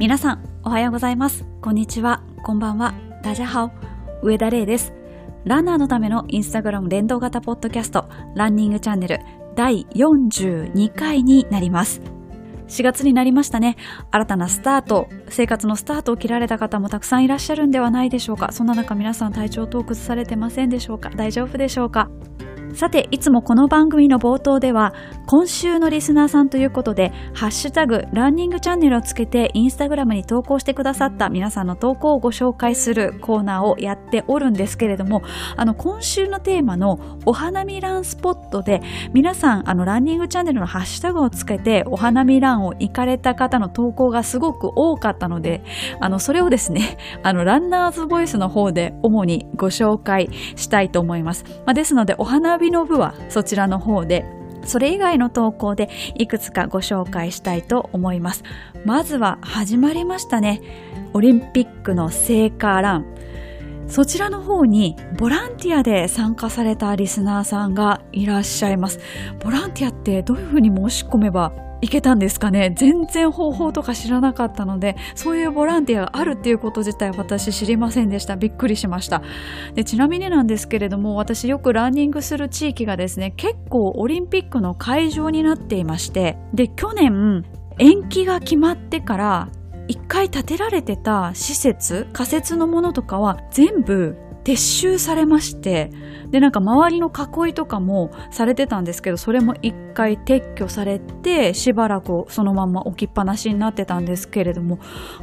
皆さん、おはようございます。こんにちは。こんばんは。ダジャハオ。上田玲です。ランナーのためのインスタグラム連動型ポッドキャスト、ランニングチャンネル第42回になります。4月になりましたね。新たなスタート、生活のスタートを切られた方もたくさんいらっしゃるんではないでしょうか。そんな中皆さん体調等崩されてませんでしょうか大丈夫でしょうかさて、いつもこの番組の冒頭では、今週のリスナーさんということで、ハッシュタグ、ランニングチャンネルをつけて、インスタグラムに投稿してくださった皆さんの投稿をご紹介するコーナーをやっておるんですけれども、あの、今週のテーマのお花見ランスポットで、皆さん、あの、ランニングチャンネルのハッシュタグをつけて、お花見ランを行かれた方の投稿がすごく多かったので、あの、それをですね、あの、ランナーズボイスの方で主にご紹介したいと思います。まあ、ですので、お花見の部はそちらの方で、それ以外の投稿でいくつかご紹介したいと思います。まずは始まりましたね。オリンピックの聖火ラン。そちらの方にボランティアで参加されたリスナーさんがいらっしゃいます。ボランティアってどういうふうに申し込めばいけたんですかね？全然方法とか知らなかったので、そういうボランティアがあるっていうこと自体私知りませんでした。びっくりしました。で、ちなみになんですけれども、私よくランニングする地域がですね、結構オリンピックの会場になっていまして、で、去年延期が決まってから一回建てられてた施設、仮設のものとかは全部撤収されまして、で、なんか周りの囲いとかもされてたんですけど、それも一回撤去されて、しばらくそのまま置きっぱなしになってたんですけれども、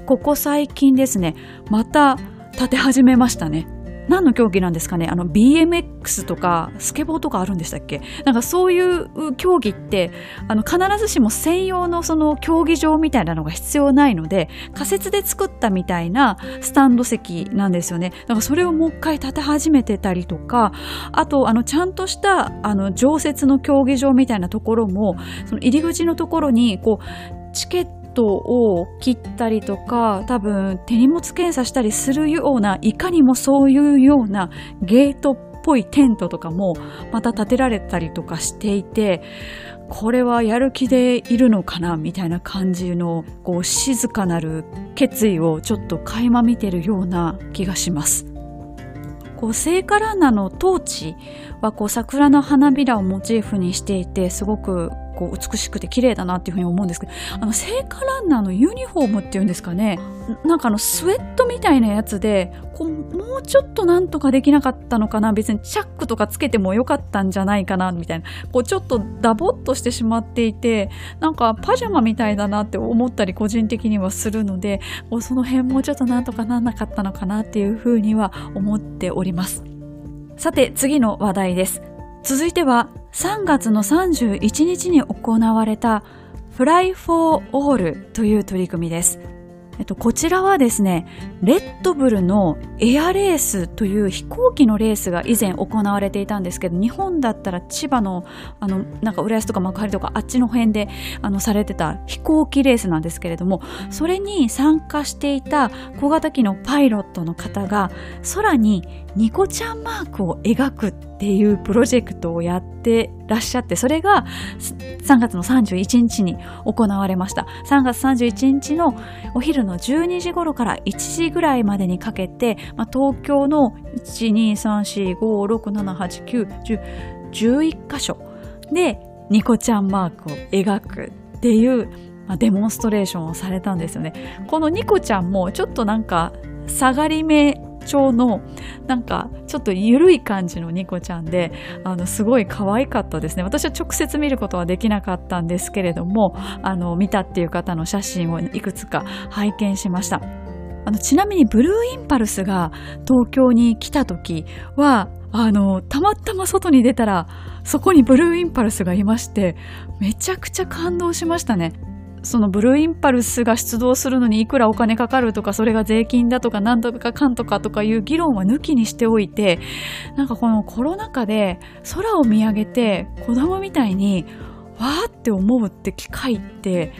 ここ最近ですね、また建て始めましたね。何の競技なんですかね？あの BMX とかスケボーとかあるんでしたっけ？なんかそういう競技ってあの必ずしも専用のその競技場みたいなのが必要ないので仮設で作ったみたいなスタンド席なんですよね。だからそれをもう一回建て始めてたりとかあとあのちゃんとしたあの常設の競技場みたいなところもその入り口のところにこうチケットトを切ったりとか多分手荷物検査したりするようないかにもそういうようなゲートっぽいテントとかもまた建てられたりとかしていてこれはやる気でいるのかなみたいな感じのこう静かなる決意をちょっと垣間見てるような気がします。こう聖火ランナーのトーチはこう桜の花びらをモチーフにしていてすごくこう美しくて綺麗だなっていうふうに思うんですけどあの聖火ランナーのユニフォームっていうんですかね。なんかあのスウェットみたいなやつでこうもうちょっとなんとかできなかったのかな別にチャックとかつけてもよかったんじゃないかなみたいな。こうちょっとダボっとしてしまっていてなんかパジャマみたいだなって思ったり個人的にはするのでその辺もうちょっとなんとかなんなかったのかなっていうふうには思っておりますさて次の話題です続いては3月の31日に行われたフライフォーオールという取り組みです。えっと、こちらはですね、レッドブルのエアレースという飛行機のレースが以前行われていたんですけど、日本だったら千葉の、あの、なんか浦安とか幕張とかあっちの辺で、あの、されてた飛行機レースなんですけれども、それに参加していた小型機のパイロットの方が、空にニコちゃんマークを描くっていうプロジェクトをやってらっしゃって、それが3月の31日に行われました。3月31日のお昼の12時頃から1時ぐらいまでにかけて、まあ、東京の1、2、3、4、5、6、7、8、9、10、11箇所でニコちゃんマークを描くっていう、まあ、デモンストレーションをされたんですよね。このニコちゃんもちょっとなんか下がり目調のなんかちょっと緩い感じのニコちゃんであのすごい可愛かったですね。私は直接見ることはできなかったんですけれどもあの見たっていう方の写真をいくつか拝見しました。あのちなみにブルーインパルスが東京に来た時はあのたまたま外に出たらそこにブルーインパルスがいましてめちゃくちゃ感動しましたね。そのブルーインパルスが出動するのにいくらお金かかるとか、それが税金だとか、なんとかかんとかとかいう議論は抜きにしておいて、なんかこのコロナ禍で空を見上げて子供みたいに、わーって思うって機会って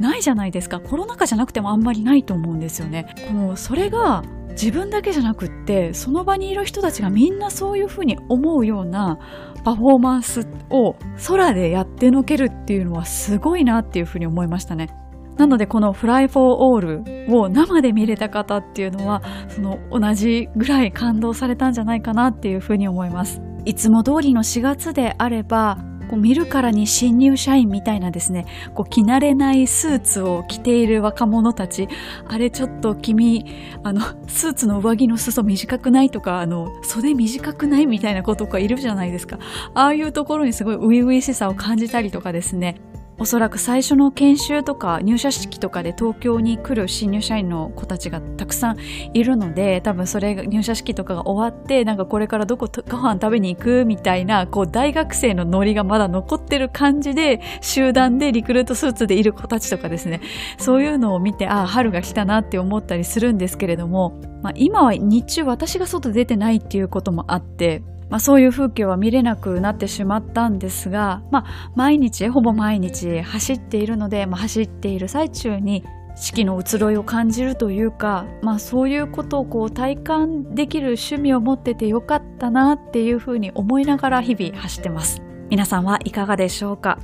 ないじゃないですか。コロナ禍じゃなくてもあんまりないと思うんですよね。もうそれが自分だけじゃなくって、その場にいる人たちがみんなそういうふうに思うようなパフォーマンスを空でやってのけるっていうのはすごいなっていうふうに思いましたね。なのでこのフライフォーオールを生で見れた方っていうのは、その同じぐらい感動されたんじゃないかなっていうふうに思います。いつも通りの4月であれば、こう見るからに新入社員みたいなですね、こう着慣れないスーツを着ている若者たち、あれちょっと君、あの、スーツの上着の裾短くないとか、あの、袖短くないみたいな子とかいるじゃないですか。ああいうところにすごい初々しさを感じたりとかですね、おそらく最初の研修とか入社式とかで東京に来る新入社員の子たちがたくさんいるので多分それが入社式とかが終わってなんかこれからどこご飯食べに行くみたいなこう大学生のノリがまだ残ってる感じで集団でリクルートスーツでいる子たちとかですね。そういうのを見てああ春が来たなって思ったりするんですけれども、まあ、今は日中私が外出てないっていうこともあってまあ、そういう風景は見れなくなってしまったんですが、まあ、毎日ほぼ毎日走っているので、まあ、走っている最中に四季の移ろいを感じるというか、まあ、そういうことをこう体感できる趣味を持っててよかったなっていうふうに思いながら日々走ってます。皆さんはいかがでしょうか？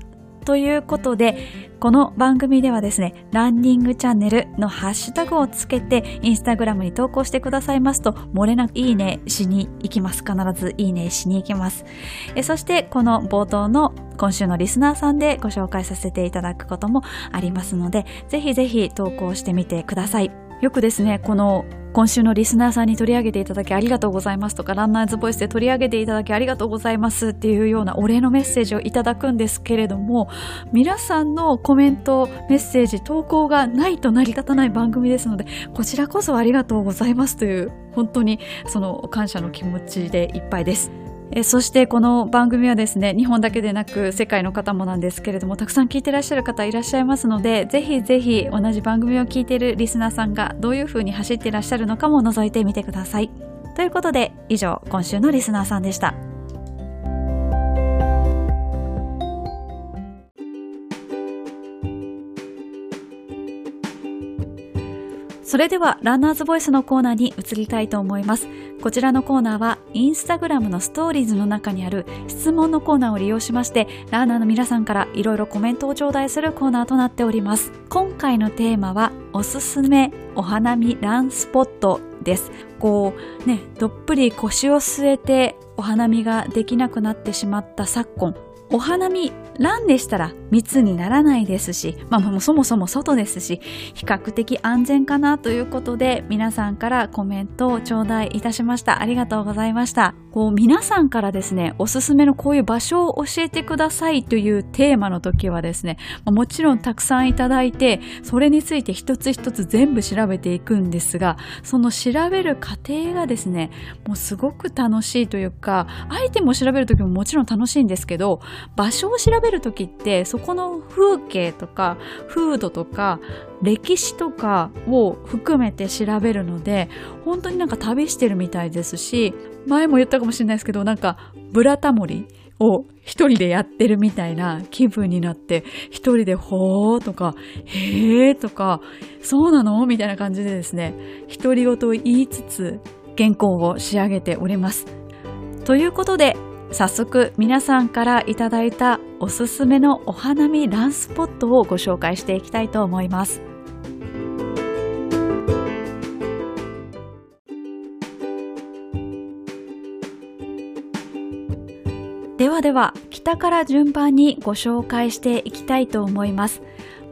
ということで、この番組ではですね、ランニングチャンネルのハッシュタグをつけて、インスタグラムに投稿してくださいますと、漏れなくいいねしに行きます。必ずいいねしに行きます。えそして、この冒頭の今週のリスナーさんでご紹介させていただくこともありますので、ぜひぜひ投稿してみてください。よくですね、この今週のリスナーさんに取り上げていただきありがとうございますとか、ランナーズボイスで取り上げていただきありがとうございますっていうようなお礼のメッセージをいただくんですけれども、皆さんのコメント、メッセージ、投稿がないと成り立たない番組ですので、こちらこそありがとうございますという、本当にその感謝の気持ちでいっぱいです。えそしてこの番組はですね日本だけでなく世界の方もなんですけれどもたくさん聞いてらっしゃる方いらっしゃいますのでぜひぜひ同じ番組を聞いているリスナーさんがどういうふうに走ってらっしゃるのかも覗いてみてください。ということで以上今週のリスナーさんでした。それではランナーズボイスのコーナーに移りたいと思います。こちらのコーナーはインスタグラムのストーリーズの中にある質問のコーナーを利用しましてランナーの皆さんからいろいろコメントを頂戴するコーナーとなっております。今回のテーマはおすすめお花見ランスポットです。こうね、どっぷり腰を据えてお花見ができなくなってしまった昨今、お花見ランでしたら密にならないですし、まあもうそもそも外ですし、比較的安全かなということで皆さんからコメントを頂戴いたしました。ありがとうございました。こう皆さんからですね、おすすめのこういう場所を教えてくださいというテーマの時はですね、もちろんたくさんいただいて、それについて一つ一つ全部調べていくんですが、その調べる過程がですね、もうすごく楽しいというか、アイテムを調べる時ももちろん楽しいんですけど、場所を調べる時ってそここの風景とか風土とか歴史とかを含めて調べるので本当になんか旅してるみたいですし前も言ったかもしれないですけどなんかブラタモリを一人でやってるみたいな気分になって一人でほーとかへーとかそうなの？みたいな感じでですね独り言を言いつつ原稿を仕上げております。ということで早速皆さんからいただいたおすすめのお花見ランスポットをご紹介していきたいと思います。ではでは北から順番にご紹介していきたいと思います。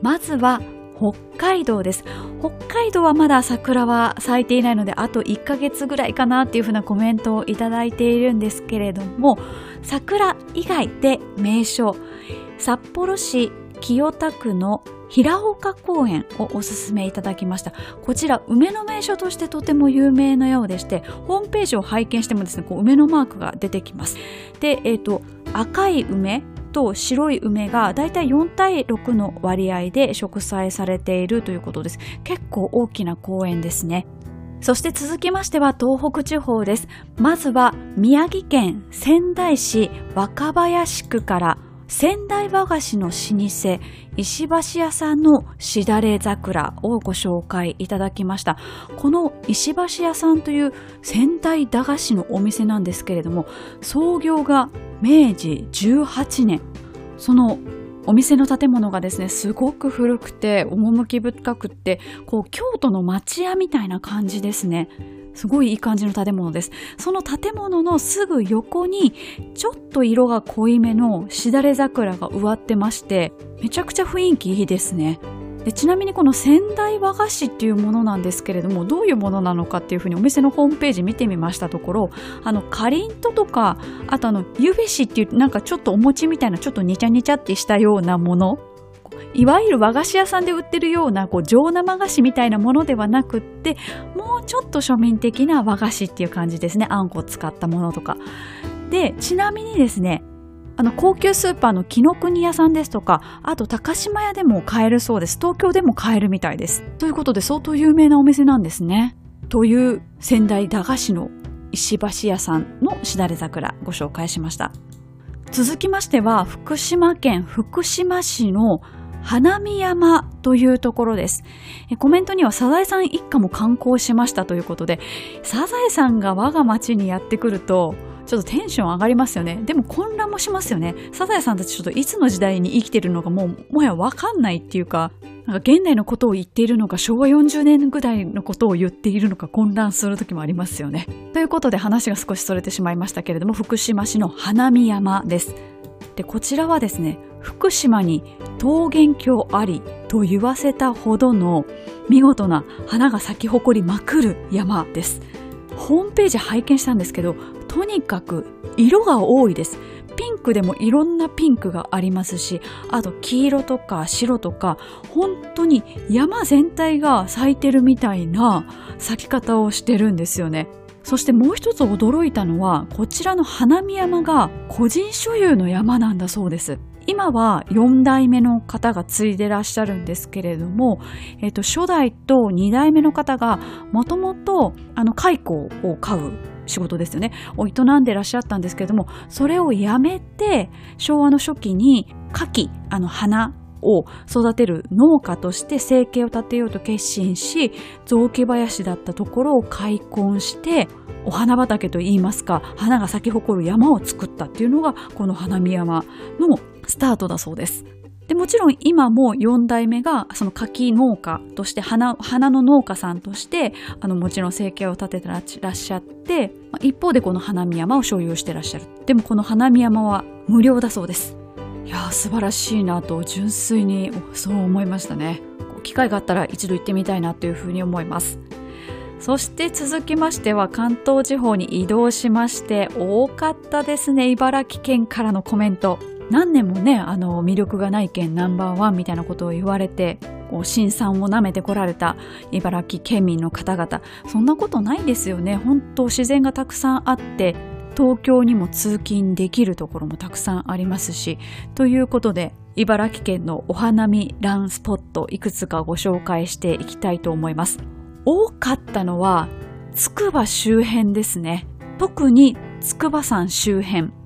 まずは北海道です。北海道はまだ桜は咲いていないので、あと1ヶ月ぐらいかなっていうふうなコメントをいただいているんですけれども、桜以外で名所、札幌市清田区の平岡公園をおすすめいただきました。こちら、梅の名所としてとても有名なようでして、ホームページを拝見してもですね、こう梅のマークが出てきます。で、えっ、ー、と、赤い梅と白い梅がだいたい4対6の割合で植栽されているということです。結構大きな公園ですね。そして続きましては東北地方です。まずは宮城県仙台市若林区から仙台和菓子の老舗石橋屋さんのしだれ桜をご紹介いただきましたこの石橋屋さんという仙台駄菓子のお店なんですけれども創業が明治18年そのお店の建物がですね、すごく古くて、趣深くって、こう、京都の町屋みたいな感じですね。すごいいい感じの建物です。その建物のすぐ横に、ちょっと色が濃いめのしだれ桜が植わってまして、めちゃくちゃ雰囲気いいですね。でちなみにこの仙台和菓子っていうものなんですけれどもどういうものなのかっていうふうにお店のホームページ見てみましたところあのかりんととかあとあのゆべしっていうなんかちょっとお餅みたいなちょっとにちゃにちゃってしたようなものいわゆる和菓子屋さんで売ってるようなこう上生菓子みたいなものではなくってもうちょっと庶民的な和菓子っていう感じですね。あんこを使ったものとか。でちなみにですねあの高級スーパーの紀ノ国屋さんですとか、あと高島屋でも買えるそうです。東京でも買えるみたいです。ということで相当有名なお店なんですね。という仙台駄菓子の石橋屋さんのしだれ桜ご紹介しました。続きましては福島県福島市の花見山というところです。コメントにはサザエさん一家も観光しましたということで、サザエさんが我が町にやってくると、ちょっとテンション上がりますよね。でも混乱もしますよね。サザエさんたちちょっといつの時代に生きてるのかもう、もはやわかんないっていうか、なんか現代のことを言っているのか、昭和40年ぐらいのことを言っているのか混乱する時もありますよね。ということで話が少しそれてしまいましたけれども、福島市の花見山です。で、こちらはですね、福島に桃源郷ありと言わせたほどの見事な花が咲き誇りまくる山です。ホームページ拝見したんですけど、とにかく色が多いです。ピンクでもいろんなピンクがありますし、あと黄色とか白とか、本当に山全体が咲いてるみたいな咲き方をしてるんですよね。そしてもう一つ驚いたのは、こちらの花見山が個人所有の山なんだそうです。今は4代目の方が継いでらっしゃるんですけれども、えっと、初代と2代目の方がもともとあの蚕を飼う仕事ですよねを営んでらっしゃったんですけれどもそれをやめて昭和の初期に牡蠣あの花を育てる農家として生計を立てようと決心し雑木林だったところを開墾してお花畑といいますか花が咲き誇る山を作ったっていうのがこの花見山のスタートだそうです。でもちろん今も4代目がその柿農家として花花の農家さんとしてあのもちろん生計を立ててらっしゃってま一方でこの花見山を所有してらっしゃる。でもこの花見山は無料だそうです。いや素晴らしいなと純粋にそう思いましたね。機会があったら一度行ってみたいなというふうに思います。そして続きましては関東地方に移動しまして多かったですね茨城県からのコメント。何年もねあの魅力がない県ナンバーワンみたいなことを言われてこう辛酸をなめてこられた茨城県民の方々。そんなことないですよね。本当自然がたくさんあって東京にも通勤できるところもたくさんありますし。ということで茨城県のお花見ランスポットいくつかご紹介していきたいと思います。多かったのは筑波周辺ですね。特に筑波山周辺。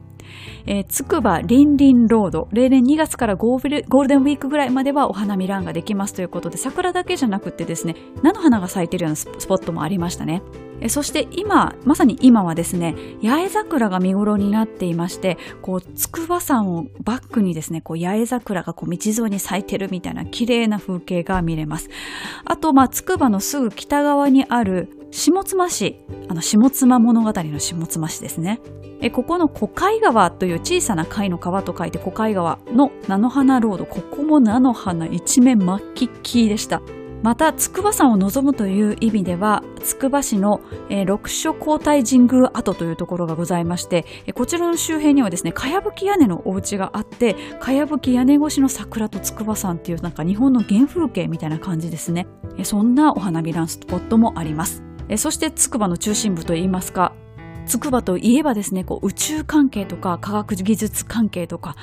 えー、つくばりんりんロード、例年2月からゴールデンウィークぐらいまではお花見ランができますということで、桜だけじゃなくてですね、菜の花が咲いてるようなスポットもありましたね。えそして今、まさに今はですね、八重桜が見頃になっていまして、こう、筑波山をバックにですね、こう、八重桜がこう、道沿いに咲いてるみたいな綺麗な風景が見れます。あと、まあ、筑波のすぐ北側にある下妻市、あの、下妻物語の下妻市ですね。えここの小海川という小さな貝の川と書いて小海川の菜の花ロード、ここも菜の花一面真っ黄きでした。また、筑波山を望むという意味では、筑波市の、えー、六所皇太神宮跡というところがございまして、えこちらの周辺にはですね、かやぶき屋根のお家があって、かやぶき屋根越しの桜と筑波山っていうなんか日本の原風景みたいな感じですね。えそんなお花見ランスポットもあります。えそして筑波の中心部といいますか、筑波といえばですね、こう宇宙関係とか科学技術関係とか、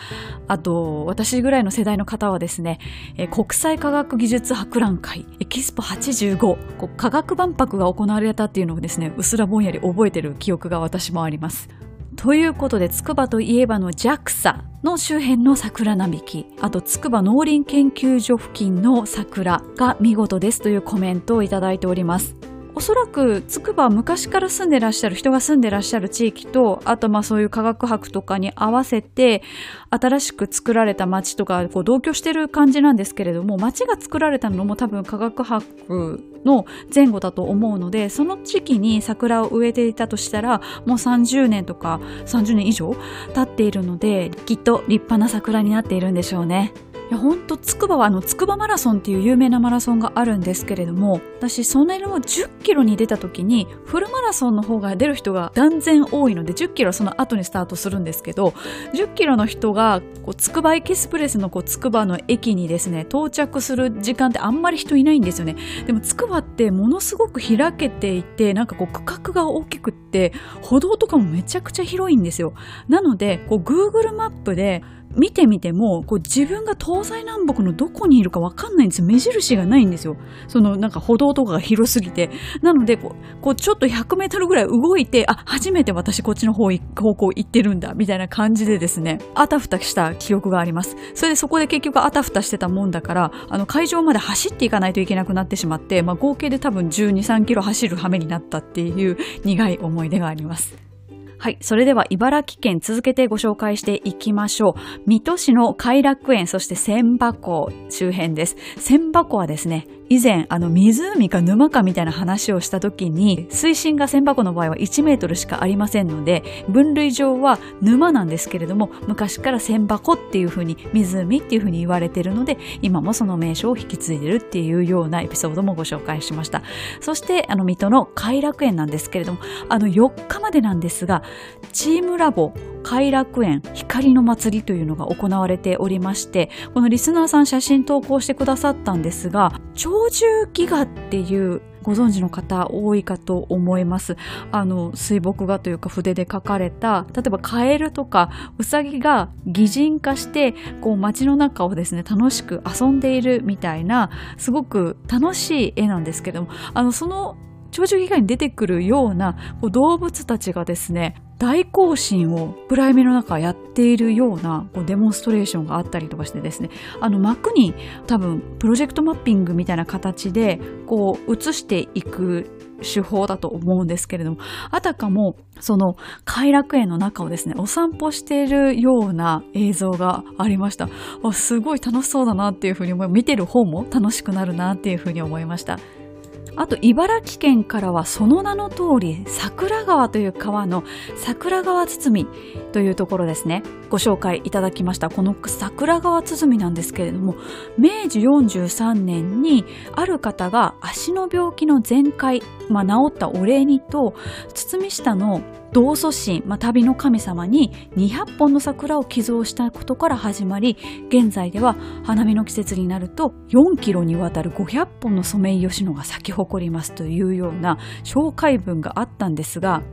あと私ぐらいの世代の方はですね、え国際科学技術博覧会、エキスポ85、こう科学万博が行われたっていうのをですね、うすらぼんやり覚えてる記憶が私もあります。ということで、筑波といえばの JAXA の周辺の桜並木、あと筑波農林研究所付近の桜が見事ですというコメントをいただいております。おそらくつくばは昔から住んでらっしゃる人が住んでらっしゃる地域とあとまあそういう科学博とかに合わせて新しく作られた町とかこう同居してる感じなんですけれども町が作られたのも多分科学博の前後だと思うのでその時期に桜を植えていたとしたらもう30年とか30年以上経っているのできっと立派な桜になっているんでしょうね。本当つくばはあのつくばマラソンっていう有名なマラソンがあるんですけれども私そのの10キロに出た時にフルマラソンの方が出る人が断然多いので10キロはその後にスタートするんですけど10キロの人がつくばエキスプレスのつくばの駅にですね到着する時間ってあんまり人いないんですよね。でもつくばってものすごく開けていてなんかこう区画が大きくって歩道とかもめちゃくちゃ広いんですよ。なのでこう Google マップで見てみてもこう自分が東西南北のどこにいるか分かんないんですよ。目印がないんですよ。そのなんか歩道とかが広すぎて。なのでこうこうちょっと100メートルぐらい動いてあ初めて私こっちの方方向行ってるんだみたいな感じでですねあたふたした記憶があります。それでそこで結局あたふたしてたもんだからあの会場まで走っていかないといけなくなってしまって、まあ、合計で多分1 2 3キロ走る羽目になったっていう苦い思い出があります。はい。それでは茨城県続けてご紹介していきましょう。水戸市の偕楽園、そして千葉港周辺です。千葉港はですね、以前、あの、湖か沼かみたいな話をした時に、水深が千箱の場合は1メートルしかありませんので、分類上は沼なんですけれども、昔から千箱っていう風に、湖っていう風に言われてるので、今もその名称を引き継いでるっていうようなエピソードもご紹介しました。そして、あの、水戸の偕楽園なんですけれども、あの、4日までなんですが、チームラボ、偕楽園光の祭りというのが行われておりましてこのリスナーさん写真投稿してくださったんですがちょ50ギガっていうご存知の方多いかと思います。あの、水墨画というか筆で描かれた、例えばカエルとかウサギが擬人化して、こう街の中をですね、楽しく遊んでいるみたいな、すごく楽しい絵なんですけども、あの、その長寿ギガに出てくるようなこう動物たちがですね、大行進を暗闇の中やっているようなこうデモンストレーションがあったりとかしてですね。あの幕に多分プロジェクトマッピングみたいな形でこう映していく手法だと思うんですけれどもあたかもその偕楽園の中をですねお散歩しているような映像がありました。すごい楽しそうだなっていうふうに思い見てる方も楽しくなるなっていうふうに思いました。あと茨城県からはその名の通り桜川という川の桜川堤というところですね。ご紹介いただきました。この桜川鼓なんですけれども明治43年にある方が足の病気の全開、まあ、治ったお礼にと堤下の道祖神、まあ、旅の神様に200本の桜を寄贈したことから始まり現在では花見の季節になると4キロにわたる500本のソメイヨシノが咲き誇りますというような紹介文があったんですが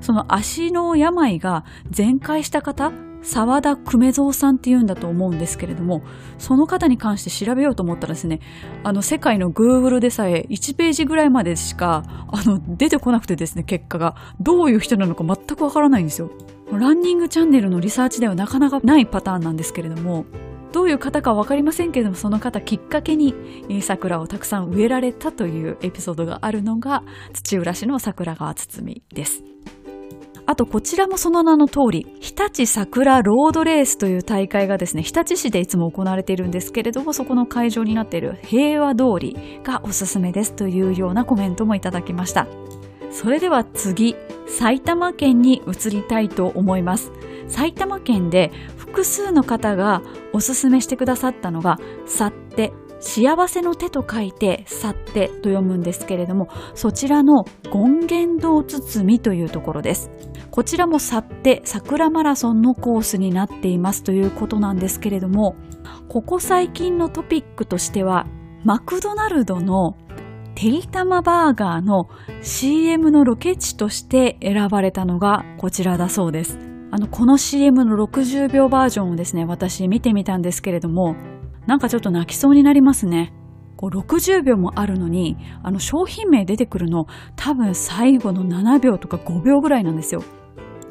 その足の病が全開した方沢田久米蔵さんっていうんだと思うんですけれどもその方に関して調べようと思ったらですねあの世界の Google でさえ1ページぐらいまでしかあの出てこなくてですね結果が。どういう人なのか全くわからないんですよ。ランニングチャンネルのリサーチではなかなかないパターンなんですけれどもどういう方か分かりませんけれどもその方きっかけに桜をたくさん植えられたというエピソードがあるのが土浦市の桜川堤です。あとこちらもその名の通り、日立桜ロードレースという大会がですね、日立市でいつも行われているんですけれども、そこの会場になっている平和通りがおすすめですというようなコメントもいただきました。それでは次、埼玉県に移りたいと思います。埼玉県で複数の方がおすすめしてくださったのが、去って幸せの手と書いて、去ってと読むんですけれども、そちらの権現堂包みというところです。こちらも去って桜マラソンのコースになっていますということなんですけれども、ここ最近のトピックとしては、マクドナルドのてりたまバーガーの CM のロケ地として選ばれたのがこちらだそうです。あの、この CM の60秒バージョンをですね、私見てみたんですけれども、なんかちょっと泣きそうになりますね。こう60秒もあるのに、あの商品名出てくるの多分最後の7秒とか5秒ぐらいなんですよ。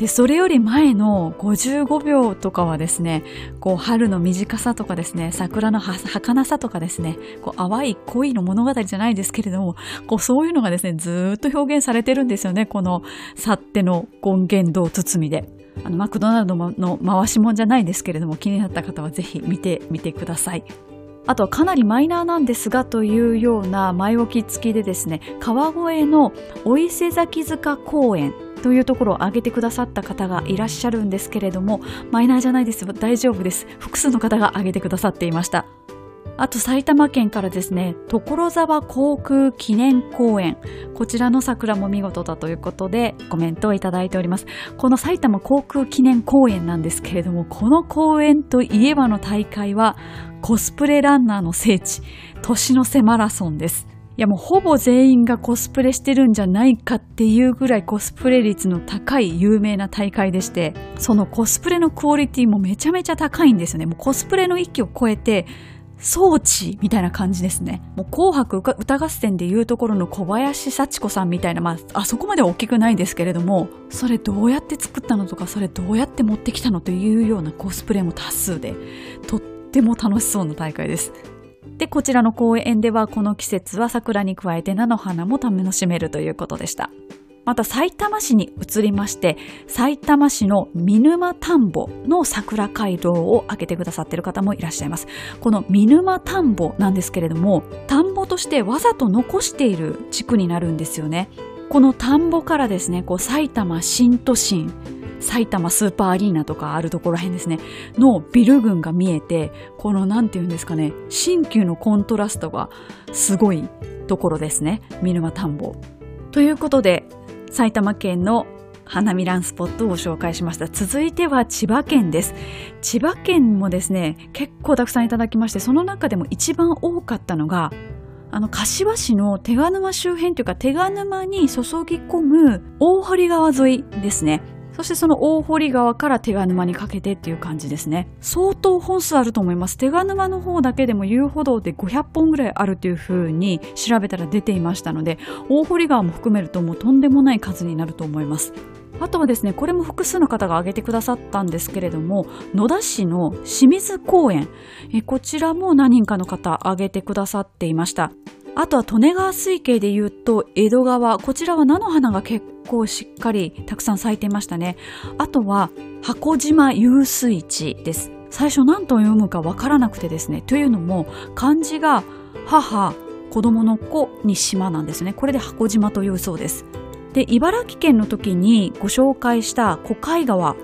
で、それより前の55秒とかはですね、こう春の短さとかですね、桜の儚さとかですね、こう淡い恋の物語じゃないですけれども、こうそういうのがですね、ずっと表現されてるんですよね、この去っての権限堂包みで。あのマクドナルドの回し物じゃないですけれども気になった方はぜひ見てみてください。あとはかなりマイナーなんですがというような前置き付きでですね川越のお伊勢崎塚公園というところを挙げてくださった方がいらっしゃるんですけれどもマイナーじゃないです大丈夫です複数の方が挙げてくださっていましたあと埼玉県からですね、所沢航空記念公園。こちらの桜も見事だということでコメントをいただいております。この埼玉航空記念公園なんですけれども、この公園といえばの大会はコスプレランナーの聖地、年の瀬マラソンです。いやもうほぼ全員がコスプレしてるんじゃないかっていうぐらいコスプレ率の高い有名な大会でして、そのコスプレのクオリティもめちゃめちゃ高いんですよね。もうコスプレの域を超えて、装置みたいな感じですね。もう紅白歌合戦でいうところの小林幸子さんみたいな、まあ、あそこまで大きくないですけれども、それどうやって作ったのとか、それどうやって持ってきたのというようなコスプレも多数で、とっても楽しそうな大会です。で、こちらの公園ではこの季節は桜に加えて菜の花も楽しめるということでした。また埼玉市に移りまして、埼玉市の見沼田んぼの桜街道を開けてくださっている方もいらっしゃいます。この見沼田んぼなんですけれども、田んぼとしてわざと残している地区になるんですよね。この田んぼからですね、こう埼玉新都心、埼玉スーパーアリーナとかあるところら辺ですね、のビル群が見えて、このなんていうんですかね、新旧のコントラストがすごいところですね、見沼田んぼ。ということで、埼玉県の花見ランスポットをご紹介しました。続いては千葉県です。千葉県もですね、結構たくさんいただきまして、その中でも一番多かったのが、あの、柏市の手賀沼周辺というか、手賀沼に注ぎ込む大堀川沿いですね。そしてその大堀川から手賀沼にかけてっていう感じですね。相当本数あると思います。手賀沼の方だけでも遊歩道で500本ぐらいあるというふうに調べたら出ていましたので、大堀川も含めるともうとんでもない数になると思います。あとはですね、これも複数の方が挙げてくださったんですけれども、野田市の清水公園、えこちらも何人かの方挙げてくださっていました。あとは利根川水系で言うと江戸川、こちらは菜の花が結構しっかりたくさん咲いていましたね。あとは箱島遊水地です。最初何と読むかわからなくてですね。というのも漢字が母、子供の子に島なんですね。これで箱島というそうです。で、茨城県の時にご紹介した小海川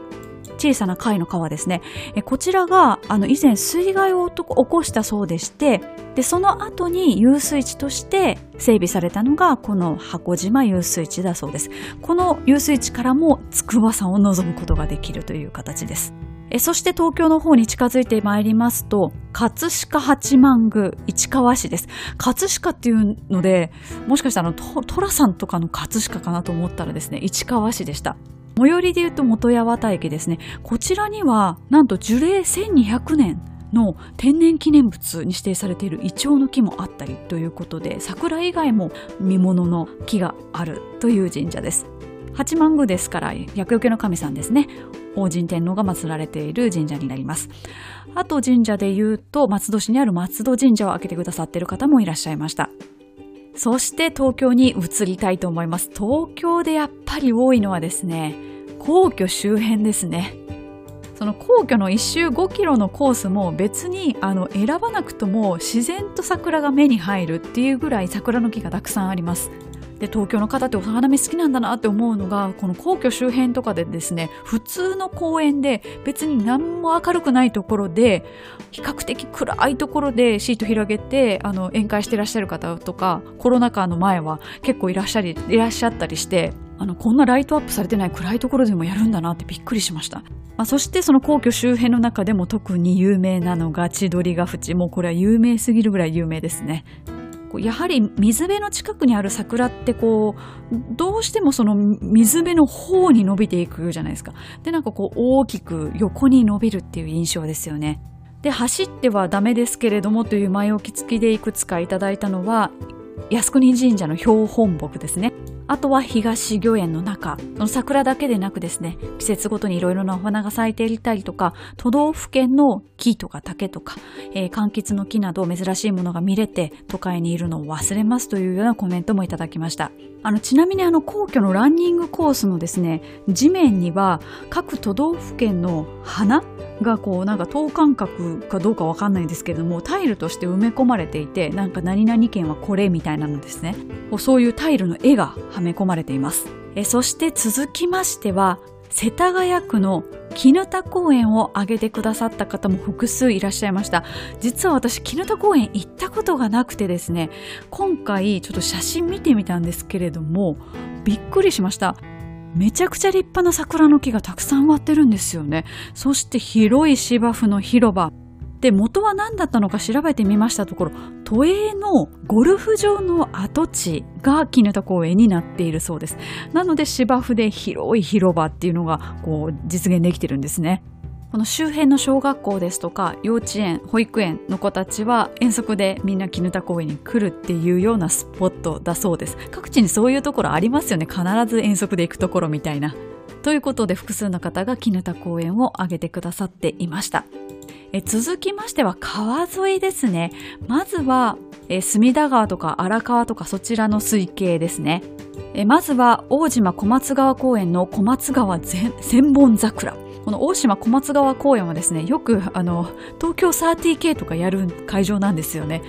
小さな貝の川ですね。えこちらが、あの、以前水害を起こしたそうでして、で、その後に遊水地として整備されたのが、この箱島遊水地だそうです。この遊水地からも筑波山を望むことができるという形です。えそして東京の方に近づいてまいりますと、葛飾八幡宮市川市です。葛飾っていうので、もしかしたら寅さんとかの葛飾かなと思ったらですね、市川市でした。最寄りで言うと元八幡駅ですね。こちらには、なんと樹齢1200年の天然記念物に指定されているイチョウの木もあったりということで、桜以外も見物の木があるという神社です。八幡宮ですから、厄除けの神さんですね。王神天皇が祀られている神社になります。あと神社で言うと、松戸市にある松戸神社を開けてくださっている方もいらっしゃいました。そして東京に移りたいと思います。東京でやっぱり多いのはですね、皇居周辺ですね。その皇居の1周5キロのコースも別にあの選ばなくとも自然と桜が目に入るっていうぐらい桜の木がたくさんあります。で東京の方ってお花見好きなんだなって思うのがこの皇居周辺とかでですね普通の公園で別に何も明るくないところで比較的暗いところでシート広げてあの宴会してらっしゃる方とかコロナ禍の前は結構いらっしゃりいらっしゃったりしてあのこんなライトアップされてない暗いところでもやるんだなってびっくりしました。まあ、そしてその皇居周辺の中でも特に有名なのが千鳥ヶ淵。もうこれは有名すぎるぐらい有名ですね。やはり水辺の近くにある桜ってこう、どうしてもその水辺の方に伸びていくじゃないですか。で、なんかこう大きく横に伸びるっていう印象ですよね。で、走ってはダメですけれどもという前置き付きでいくつかいただいたのは、靖国神社の標本木ですね。あとは東御苑の中、の桜だけでなくですね、季節ごとにいろいろなお花が咲いていたりとか、都道府県の木とか竹とか、えー、柑橘の木など珍しいものが見れて、都会にいるのを忘れますというようなコメントもいただきました。あの、ちなみにあの、皇居のランニングコースのですね、地面には各都道府県の花がこうなんか等間隔かどうかわかんないんですけれどもタイルとして埋め込まれていてなんか何々県はこれみたいなのですね。そういうタイルの絵がはめ込まれています。えそして続きましては世田谷区の絹田公園を挙げてくださった方も複数いらっしゃいました実は私絹田公園行ったことがなくてですね今回ちょっと写真見てみたんですけれどもびっくりしましためちゃくちゃ立派な桜の木がたくさん植わってるんですよね。そして広い芝生の広場。で、元は何だったのか調べてみましたところ、都営のゴルフ場の跡地が絹田公園になっているそうです。なので芝生で広い広場っていうのがこう実現できてるんですね。この周辺の小学校ですとか幼稚園保育園の子たちは遠足でみんな絹田公園に来るっていうようなスポットだそうです。各地にそういうところありますよね。必ず遠足で行くところみたいな。ということで複数の方が絹田公園を挙げてくださっていましたえ続きましては川沿いですね。まずはえ隅田川とか荒川とかそちらの水系ですね。えまずは大島小松川公園の小松川千本桜。この大島小松川公園はですね、よくあの、東京 30K とかやる会場なんですよね。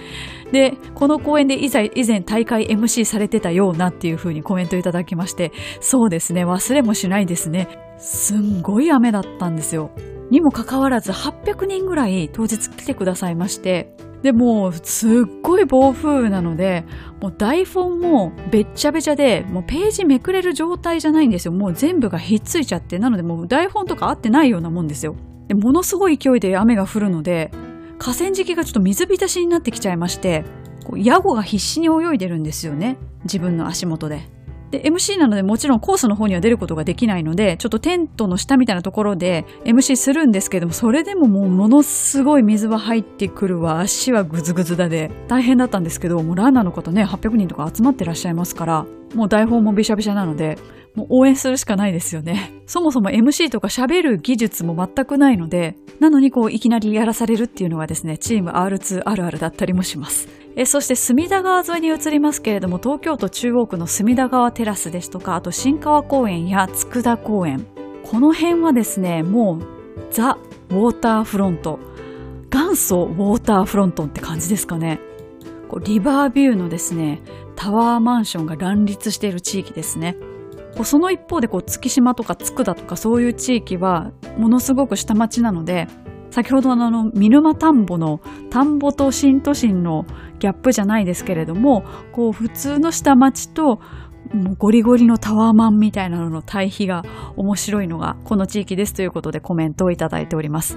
で、この公園で以前以前大会 MC されてたようなっていう風にコメントいただきまして、そうですね、忘れもしないですね。すんごい雨だったんですよ。にもかかわらず800人ぐらい当日来てくださいまして、でもすっごい暴風雨なのでもう台本もべっちゃべちゃでもうページめくれる状態じゃないんですよもう全部がひっついちゃってなのでもう台本とか合ってないようなもんですよでものすごい勢いで雨が降るので河川敷がちょっと水浸しになってきちゃいましてこうヤゴが必死に泳いでるんですよね。自分の足元で。で、MC なのでもちろんコースの方には出ることができないので、ちょっとテントの下みたいなところで MC するんですけども、それでももうものすごい水は入ってくるわ、足はグズグズだで、大変だったんですけど、もうランナーの方ね、800人とか集まってらっしゃいますから、もう台本もびしゃびしゃなので、もう応援するしかないですよね。そもそも MC とか喋る技術も全くないので、なのにこういきなりやらされるっていうのはですね、チーム R2 あるあるだったりもします。えそして隅田川沿いに移りますけれども東京都中央区の隅田川テラスですとかあと新川公園や佃公園この辺はですねもうザ・ウォーターフロント元祖ウォーターフロントって感じですかねこうリバービューのですねタワーマンションが乱立している地域ですねその一方でこう月島とか佃とかそういう地域はものすごく下町なので先ほどのあの、見沼田んぼの田んぼと新都心のギャップじゃないですけれども、こう普通の下町とゴリゴリのタワーマンみたいなのの対比が面白いのがこの地域ですということでコメントをいただいております。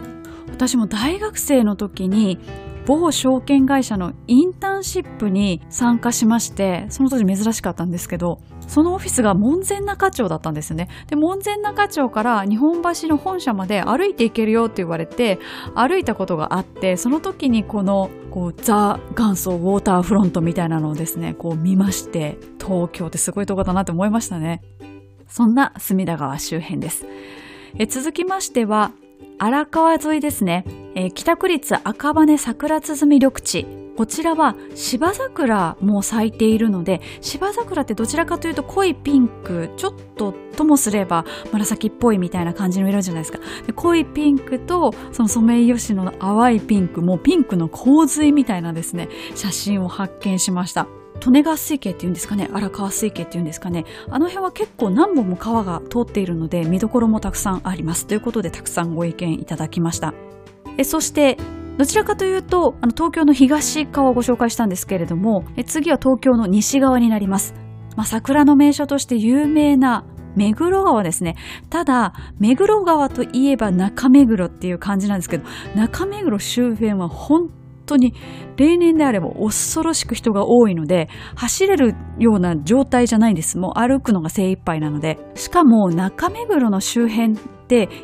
私も大学生の時に某証券会社のインターンシップに参加しまして、その当時珍しかったんですけど、そのオフィスが門前仲町だったんですね。で、門前仲町から日本橋の本社まで歩いて行けるよって言われて、歩いたことがあって、その時にこの、こう、ザ・元祖ウォーターフロントみたいなのをですね、こう見まして、東京ってすごいとこだなって思いましたね。そんな隅田川周辺です。え続きましては、荒川沿いですね、えー、北区立赤羽桜鼓緑地こちらは芝桜も咲いているので芝桜ってどちらかというと濃いピンクちょっとともすれば紫っぽいみたいな感じの色じゃないですか。で濃いピンクとそのソメイヨシノの淡いピンクもピンクの洪水みたいなですね写真を発見しました。利根川水系っていうんですかね荒川水系っていうんですかね。あの辺は結構何本も川が通っているので見どころもたくさんあります。ということでたくさんご意見いただきました。えそしてどちらかというとあの東京の東側をご紹介したんですけれどもえ次は東京の西側になります、まあ、桜の名所として有名な目黒川ですね。ただ、目黒川といえば中目黒っていう感じなんですけど、中目黒周辺は本当に例年であれば恐ろしく人が多いので走れるような状態じゃないんです。もう歩くのが精一杯なので。しかも中目黒の周辺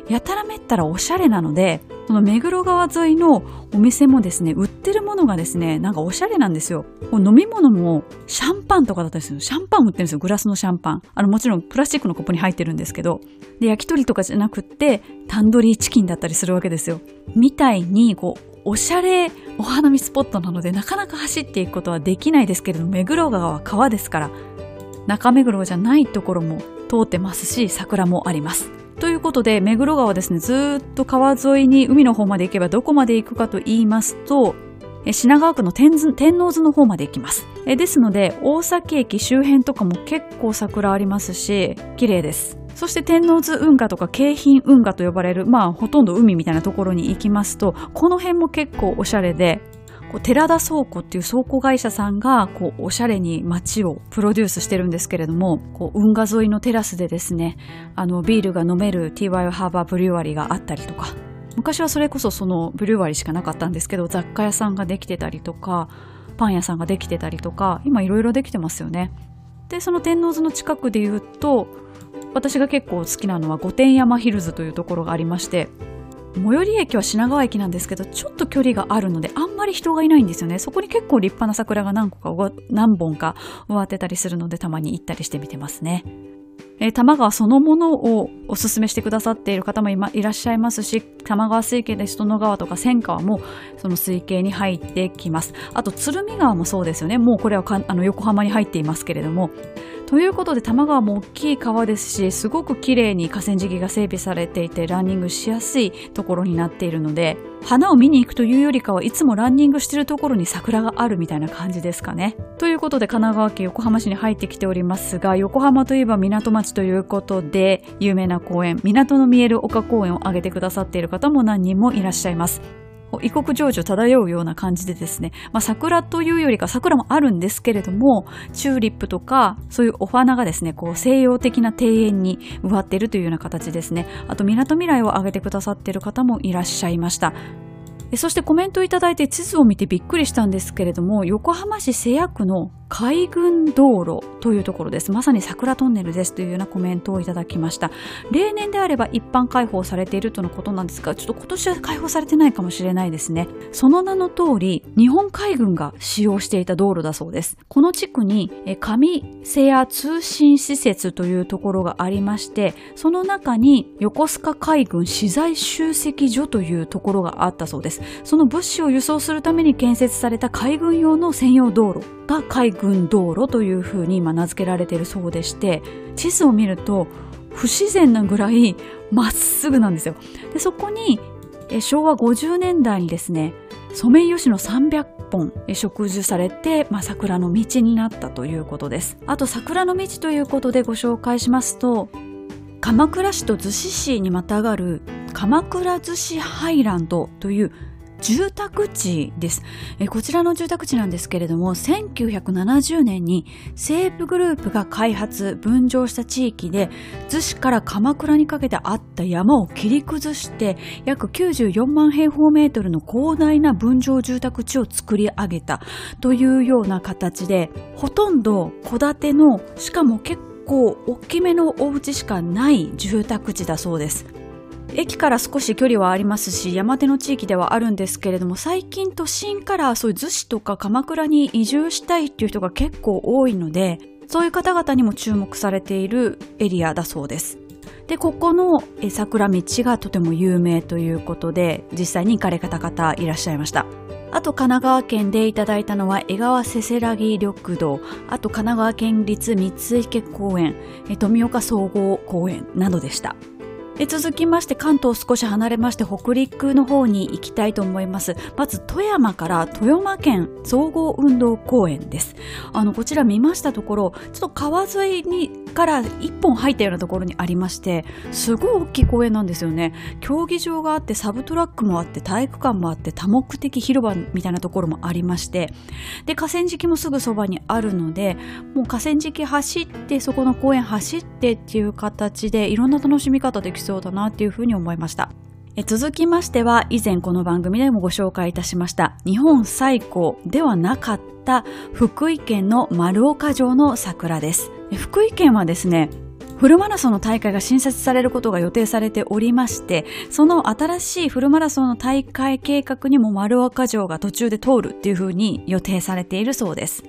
やたらめったらおしゃれなのでその目黒川沿いのお店もですね売ってるものがですねなんかおしゃれなんですよ。飲み物もシャンパンとかだったりするシャンパン売ってるんですよ。グラスのシャンパン。あのもちろんプラスチックのコップに入ってるんですけど。で焼き鳥とかじゃなくってタンドリーチキンだったりするわけですよ。みたいにこうおしゃれお花見スポットなのでなかなか走っていくことはできないですけれど目黒川は川ですから中目黒じゃないところも通ってますし桜もあります。ということで目黒川ですねずっと川沿いに海の方まで行けばどこまで行くかと言いますと品川区の天王洲の方まで行きます。ですので大崎駅周辺とかも結構桜ありますし綺麗です。そして天王洲運河とか京浜運河と呼ばれる、まあほとんど海みたいなところに行きますと、この辺も結構おしゃれで、こう寺田倉庫っていう倉庫会社さんがこうおしゃれに街をプロデュースしてるんですけれどもこう運河沿いのテラスでですねあのビールが飲める TY ハーバーブリュワリーがあったりとか昔はそれこそそのブリュワリーしかなかったんですけど雑貨屋さんができてたりとかパン屋さんができてたりとか今いろいろできてますよね。でその天王洲の近くで言うと私が結構好きなのは御殿山ヒルズというところがありまして最寄り駅は品川駅なんですけどちょっと距離があるのであんまり人がいないんですよねそこに結構立派な桜が何個か何本か植わってたりするのでたまに行ったりしてみてますねえー、多摩川そのものをおすすめしてくださっている方もいらっしゃいますし、多摩川水系で人の川とか千川もその水系に入ってきます。あと、鶴見川もそうですよね。もうこれはあの横浜に入っていますけれども。ということで、多摩川も大きい川ですし、すごく綺麗に河川敷が整備されていて、ランニングしやすいところになっているので、花を見に行くというよりかはいつもランニングしているところに桜があるみたいな感じですかね。ということで神奈川県横浜市に入ってきておりますが横浜といえば港町ということで有名な公園港の見える丘公園を挙げてくださっている方も何人もいらっしゃいます。異国情緒漂うような感じでですね、まあ、桜というよりか桜もあるんですけれどもチューリップとかそういうお花がですねこう西洋的な庭園に植わっているというような形ですね。あと港未来を挙げてくださっている方もいらっしゃいました。そしてコメントいただいて地図を見てびっくりしたんですけれども横浜市瀬谷区の海軍道路というところです。まさに桜トンネルですというようなコメントをいただきました。例年であれば一般開放されているとのことなんですが、ちょっと今年は開放されてないかもしれないですね。その名の通り、日本海軍が使用していた道路だそうです。この地区に上瀬谷通信施設というところがありまして、その中に横須賀海軍資材集積所というところがあったそうです。その物資を輸送するために建設された海軍用の専用道路が海軍道路というふうに今名付けられているそうでして地図を見ると不自然なぐらいまっすぐなんですよ。でそこに昭和50年代にですねソメイヨシノ300本植樹されて、まあ、桜の道になったということです。あと桜の道ということでご紹介しますと鎌倉市と逗子市にまたがる鎌倉逗子ハイランドという住宅地です。こちらの住宅地なんですけれども、1970年に西武グループが開発、分譲した地域で、逗子から鎌倉にかけてあった山を切り崩して、約94万平方メートルの広大な分譲住宅地を作り上げたというような形で、ほとんど戸建ての、しかも結構大きめのお家しかない住宅地だそうです。駅から少し距離はありますし山手の地域ではあるんですけれども最近都心からそういう逗子とか鎌倉に移住したいっていう人が結構多いのでそういう方々にも注目されているエリアだそうです。で、ここの桜道がとても有名ということで、実際に行かれ方々いらっしゃいました。あと神奈川県でいただいたのは江川せせらぎ緑道、あと神奈川県立三池公園、富岡総合公園などでした。続きまして関東少し離れまして北陸の方に行きたいと思います。まず富山から富山県総合運動公園です。あのこちら見ましたところちょっと川沿いにから一本入ったようなところにありましてすごい大きい公園なんですよね。競技場があってサブトラックもあって体育館もあって多目的広場みたいなところもありまして。で河川敷もすぐそばにあるのでもう河川敷走ってそこの公園走ってっていう形でいろんな楽しみ方できそうだなっていうふうに思いました。続きましては以前この番組でもご紹介いたしました日本最古ではなかった福井県の丸岡城の桜です福井県はですねフルマラソンの大会が新設されることが予定されておりまして、その新しいフルマラソンの大会計画にも丸岡城が途中で通るっていう風に予定されているそうです。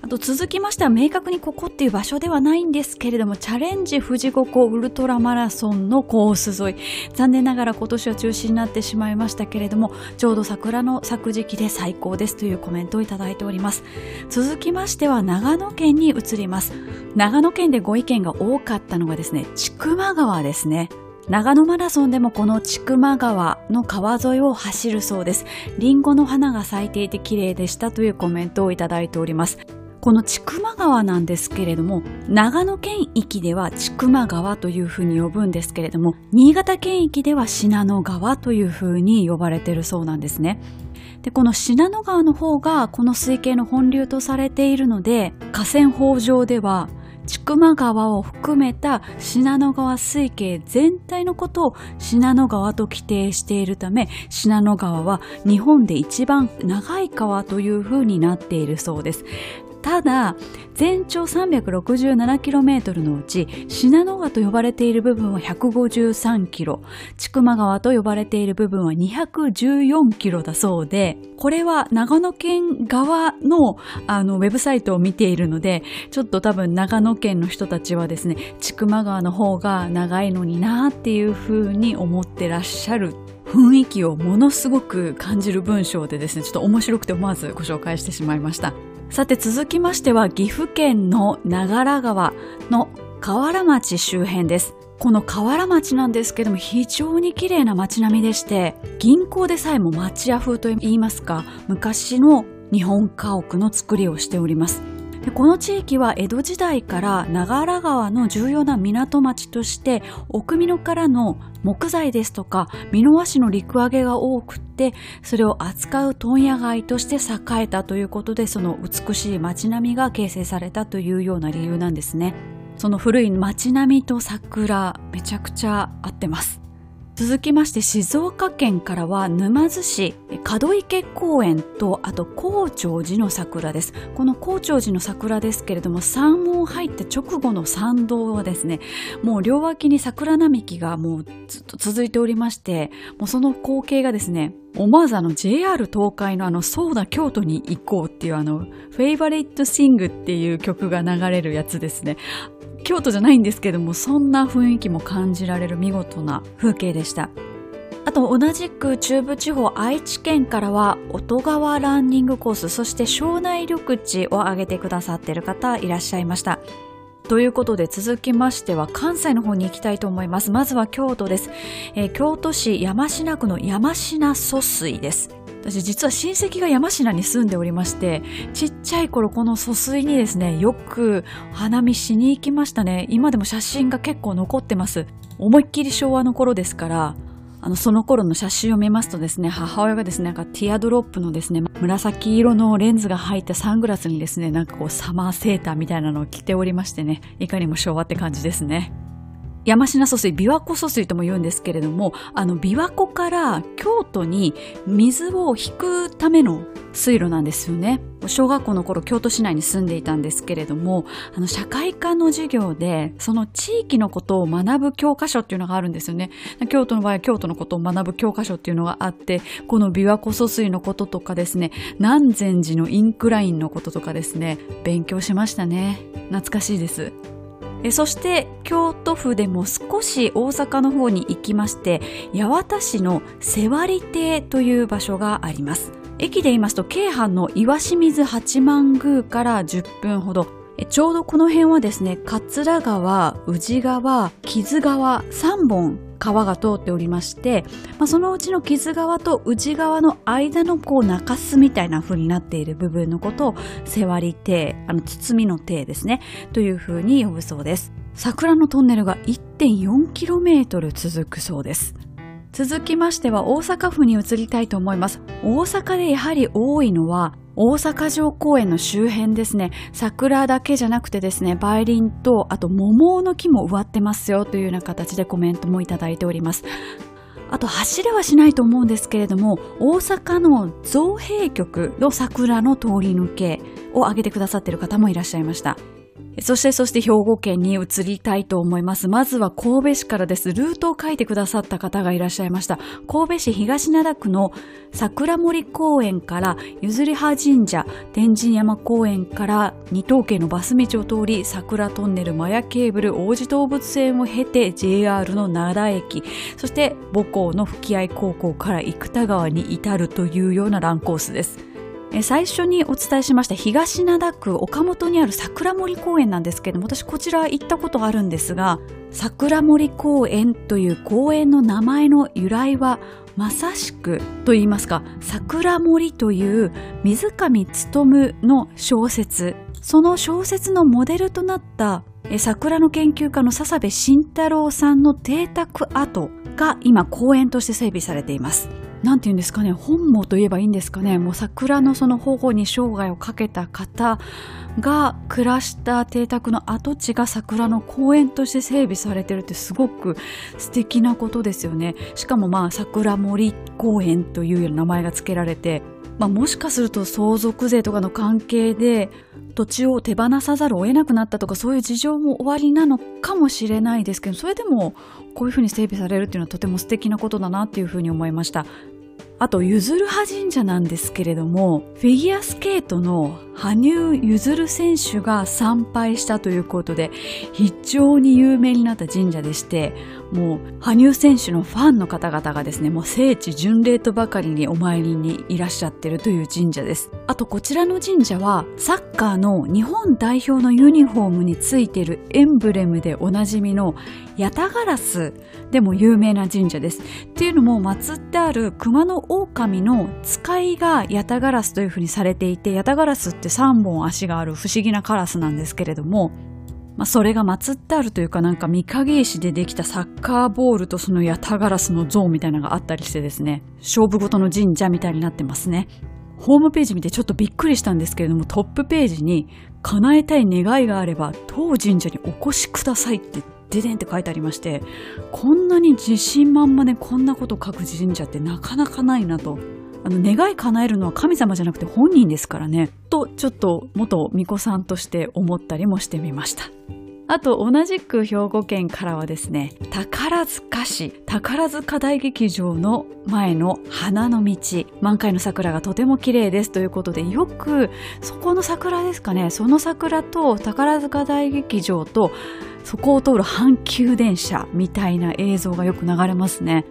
あと続きましては明確にここっていう場所ではないんですけれどもチャレンジ富士五湖ウルトラマラソンのコース沿い残念ながら今年は中止になってしまいましたけれどもちょうど桜の咲く時期で最高ですというコメントをいただいております続きましては長野県に移ります長野県でご意見が多かったのがですね千曲川ですね長野マラソンでもこの千曲川の川沿いを走るそうです。リンゴの花が咲いていて綺麗でしたというコメントをいただいております。この千曲川なんですけれども、長野県域では千曲川というふうに呼ぶんですけれども、新潟県域では信濃川というふうに呼ばれているそうなんですね。で、この信濃川の方がこの水系の本流とされているので、河川法上では千曲川を含めた信濃川水系全体のことを信濃川と規定しているため、信濃川は日本で一番長い川という風になっているそうです。ただ全長 367km のうち信濃川と呼ばれている部分は 153km 千曲川と呼ばれている部分は 214km だそうでこれは長野県側のあのウェブサイトを見ているのでちょっと多分長野県の人たちはですね千曲川の方が長いのになっていうふうに思ってらっしゃる。雰囲気をものすごく感じる文章でですねちょっと面白くて思わずご紹介してしまいました。さて続きましては岐阜県の長良川の河原町周辺です。この河原町なんですけども非常に綺麗な街並みでして銀行でさえも町屋風と言いますか昔の日本家屋の作りをしております。この地域は江戸時代から長良川の重要な港町として奥美濃からの木材ですとか美濃和紙の陸揚げが多くてそれを扱う問屋街として栄えたということでその美しい街並みが形成されたというような理由なんですね。その古い街並みと桜めちゃくちゃ合ってます。続きまして静岡県からは沼津市門池公園とあと高長寺の桜です。この高長寺の桜ですけれども山門入って直後の参道はですねもう両脇に桜並木がもうずっと続いておりましてもうその光景がですね思わずあの JR 東海のあのそうだ京都に行こうっていうあのフェイバレットシングっていう曲が流れるやつですね。京都じゃないんですけどもそんな雰囲気も感じられる見事な風景でしたあと同じく中部地方愛知県からは音川ランニングコースそして庄内緑地を挙げてくださっている方いらっしゃいましたということで続きましては関西の方に行きたいと思います。まずは京都です。えー、京都市山科区の山科疎水です。私実は親戚が山科に住んでおりましてちっちゃい頃この疎水にですねよく花見しに行きましたね。今でも写真が結構残ってます。思いっきり昭和の頃ですからあのその頃の写真を見ますとですね母親がですねなんかティアドロップのですね紫色のレンズが入ったサングラスにですねなんかこうサマーセーターみたいなのを着ておりましてねいかにも昭和って感じですね。山科疎水、琵琶湖疎水とも言うんですけれども、あの、琵琶湖から京都に水を引くための水路なんですよね。小学校の頃京都市内に住んでいたんですけれども、あの、社会科の授業で、その地域のことを学ぶ教科書っていうのがあるんですよね。京都の場合は京都のことを学ぶ教科書っていうのがあって、この琵琶湖疎水のこととかですね、南禅寺のインクラインのこととかですね、勉強しましたね。懐かしいです。そして京都府でも少し大阪の方に行きまして八幡市の瀬割亭という場所があります。駅で言いますと京阪の岩清水八幡宮から10分ほど。ちょうどこの辺はですね桂川宇治川木津川3本川が通っておりまして、まあ、そのうちの木津川と宇治川の間のこう中州みたいな風になっている部分のことを瀬割亭あの包みの亭ですねという風に呼ぶそうです。桜のトンネルが 1.4km 続くそうです。続きましては大阪府に移りたいと思います。大阪でやはり多いのは大阪城公園の周辺ですね、桜だけじゃなくてですね、梅林と、あと桃の木も植わってますよというような形でコメントもいただいております。あと走れはしないと思うんですけれども、大阪の造幣局の桜の通り抜けを挙げてくださっている方もいらっしゃいました。そして、そして兵庫県に移りたいと思います。まずは神戸市からです。ルートを書いてくださった方がいらっしゃいました。神戸市東灘区の桜森公園からゆずり葉神社、天神山公園から二等家のバス道を通り、桜トンネル、マヤケーブル、王子動物園を経て JR の灘駅、そして母校の吹合高校から生田川に至るというようなランコースです。最初にお伝えしました東灘区岡本にある桜森公園なんですけども私こちら行ったことあるんですが桜森公園という公園の名前の由来はまさしくと言いますか桜森という水上勉の小説。その小説のモデルとなった桜の研究家の笹部慎太郎さんの邸宅跡が今公園として整備されています。なんて言うんですかね、本望と言えばいいんですかね、もう桜のその保護に生涯をかけた方が暮らした邸宅の跡地が桜の公園として整備されてるってすごく素敵なことですよね。しかもまあ桜森公園というような名前が付けられて、まあ、もしかすると相続税とかの関係で土地を手放さざるを得なくなったとかそういう事情も終わりなのかもしれないですけどそれでもこういうふうに整備されるっていうのはとても素敵なことだなっていうふうに思いました。あと、ゆずるは神社なんですけれども、フィギュアスケートの羽生結弦選手が参拝したということで、非常に有名になった神社でして、もう、羽生選手のファンの方々がですね、もう聖地巡礼とばかりにお参りにいらっしゃってるという神社です。あと、こちらの神社は、サッカーの日本代表のユニフォームについているエンブレムでおなじみのヤタガラスでも有名な神社です。っていうのも、祀ってある熊の狼の使いがヤタガラスというふうにされていて、ヤタガラスって3本足がある不思議なカラスなんですけれども、まあ、それが祀ってあるというかなんか御影石でできたサッカーボールとそのヤタガラスの像みたいなのがあったりしてですね、勝負事の神社みたいになってますね。ホームページ見てちょっとびっくりしたんですけれども、トップページに叶えたい願いがあれば当神社にお越しくださいってででんって書いてありまして、こんなに自信満々でこんなこと書く神社ってなかなかないなと。あの、願い叶えるのは神様じゃなくて本人ですからね。と、ちょっと元巫女さんとして思ったりもしてみました。あと同じく兵庫県からはですね、宝塚市、宝塚大劇場の前の花の道、満開の桜がとても綺麗ですということで、よくそこの桜ですかね、その桜と宝塚大劇場とそこを通る阪急電車みたいな映像がよく流れますね。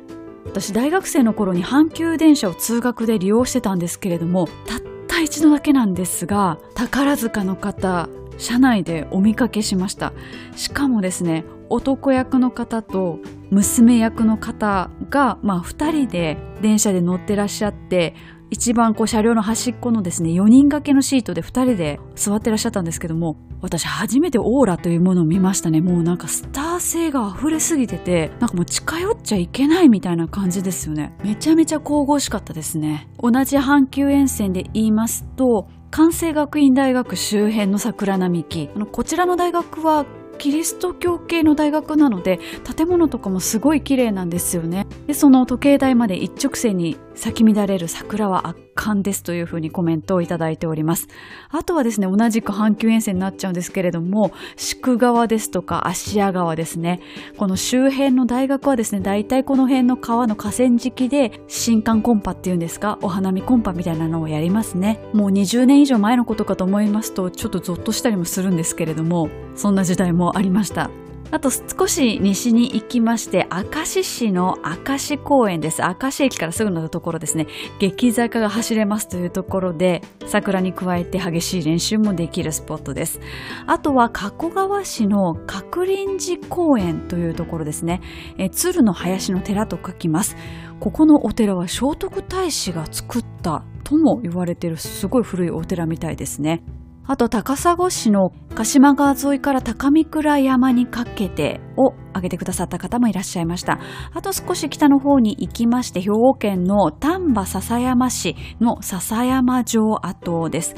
私大学生の頃に阪急電車を通学で利用してたんですけれども、たった一度だけなんですが、宝塚の方、車内でお見かけしました。しかもですね、男役の方と娘役の方が、まあ、2人で電車で乗ってらっしゃって、一番こう車両の端っこのですね、4人掛けのシートで2人で座ってらっしゃったんですけども、私初めてオーラというものを見ましたね。もうなんかスター性が溢れすぎてて、なんかもう近寄っちゃいけないみたいな感じですよね。めちゃめちゃ神々しかったですね。同じ阪急沿線で言いますと、関西学院大学周辺の桜並木。こちらの大学はキリスト教系の大学なので建物とかもすごい綺麗なんですよね。でその時計台まで一直線に咲き乱れる桜は圧巻ですというふうにコメントをいただいております。あとはですね同じく阪急沿線になっちゃうんですけれども宿川ですとか芦屋川ですね。この周辺の大学はですね大体この辺の川の河川敷で新刊コンパっていうんですかお花見コンパみたいなのをやりますね。もう20年以上前のことかと思いますとちょっとゾッとしたりもするんですけれどもそんな時代もありました。あと少し西に行きまして、明石市の明石公園です。明石駅からすぐのところですね。激坂が走れますというところで、桜に加えて激しい練習もできるスポットです。あとは加古川市の角林寺公園というところですね。え鶴の林の寺と書きます。ここのお寺は聖徳太子が作ったとも言われているすごい古いお寺みたいですね。あと高砂市の鹿島川沿いから高見倉山にかけてを挙げてくださった方もいらっしゃいました。あと少し北の方に行きまして、兵庫県の丹波篠山市の篠山城跡です。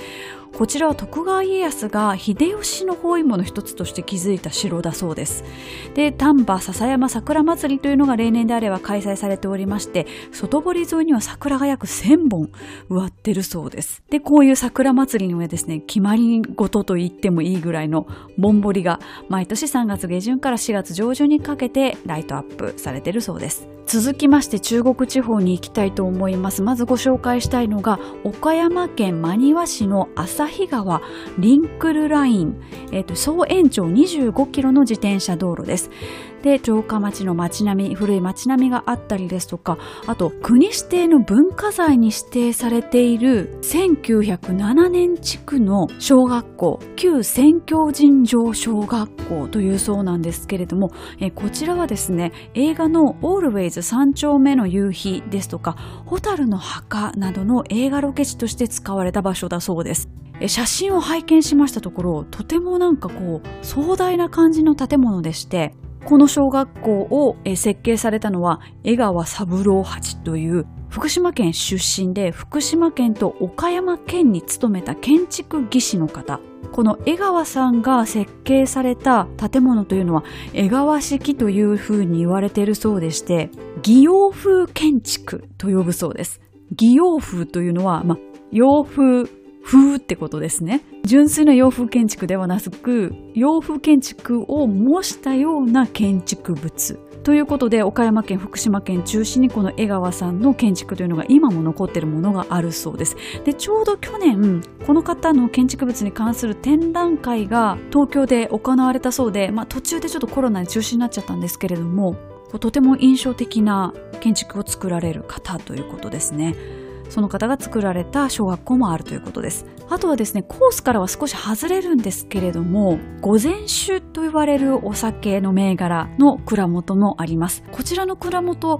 こちらは徳川家康が秀吉の包囲網の一つとして築いた城だそうですで丹波篠山桜祭りというのが例年であれば開催されておりまして外堀沿いには桜が約1000本植わってるそうですでこういう桜祭りにはですね決まり事と言ってもいいぐらいのぼんぼりが毎年3月下旬から4月上旬にかけてライトアップされてるそうです。続きまして中国地方に行きたいと思います。まずご紹介したいのが岡山県真庭市の旭川リンクルライン、えーと、総延長25キロの自転車道路です。で城下町の町並み古い町並みがあったりですとかあと国指定の文化財に指定されている1907年地区の小学校旧宣教尋常小学校というそうなんですけれどもえこちらはですね映画の「オールウェイズ三丁目の夕日」ですとか「蛍の墓」などの映画ロケ地として使われた場所だそうです。写真を拝見しましたところとてもなんかこう壮大な感じの建物でしてこの小学校を設計されたのは江川三郎八という福島県出身で福島県と岡山県に勤めた建築技師の方。この江川さんが設計された建物というのは江川式というふうに言われているそうでして擬洋風建築と呼ぶそうです。擬洋風というのは、まあ、洋風風ってことですね。純粋な洋風建築ではなく、洋風建築を模したような建築物。ということで岡山県福島県中心にこの江川さんの建築というのが今も残っているものがあるそうですでちょうど去年この方の建築物に関する展覧会が東京で行われたそうで、まあ、途中でちょっとコロナで中止になっちゃったんですけれどもとても印象的な建築を作られる方ということですねその方が作られた小学校もあるということです。あとはですね、コースからは少し外れるんですけれども、午前酒と言われるお酒の銘柄の蔵元もあります。こちらの蔵元、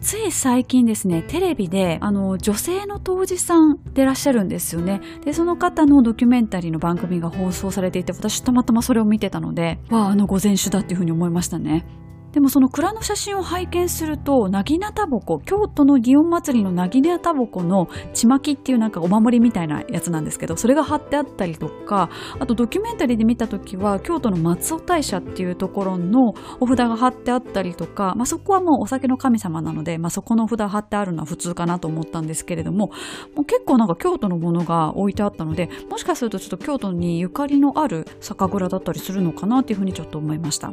つい最近ですね、テレビで、あの、女性の当時さんでいらっしゃるんですよね。で、その方のドキュメンタリーの番組が放送されていて、私たまたまそれを見てたので、わあ、あの午前酒だっていうふうに思いましたね。でもその蔵の写真を拝見すると、なぎなたぼこ、京都の祇園祭のなぎなたぼこのちまきっていうなんかお守りみたいなやつなんですけど、それが貼ってあったりとか、あとドキュメンタリーで見た時は、京都の松尾大社っていうところのお札が貼ってあったりとか、まあ、そこはもうお酒の神様なので、まあ、そこのお札貼ってあるのは普通かなと思ったんですけれども、もう結構なんか京都のものが置いてあったので、もしかするとちょっと京都にゆかりのある酒蔵だったりするのかなっていうふうにちょっと思いました。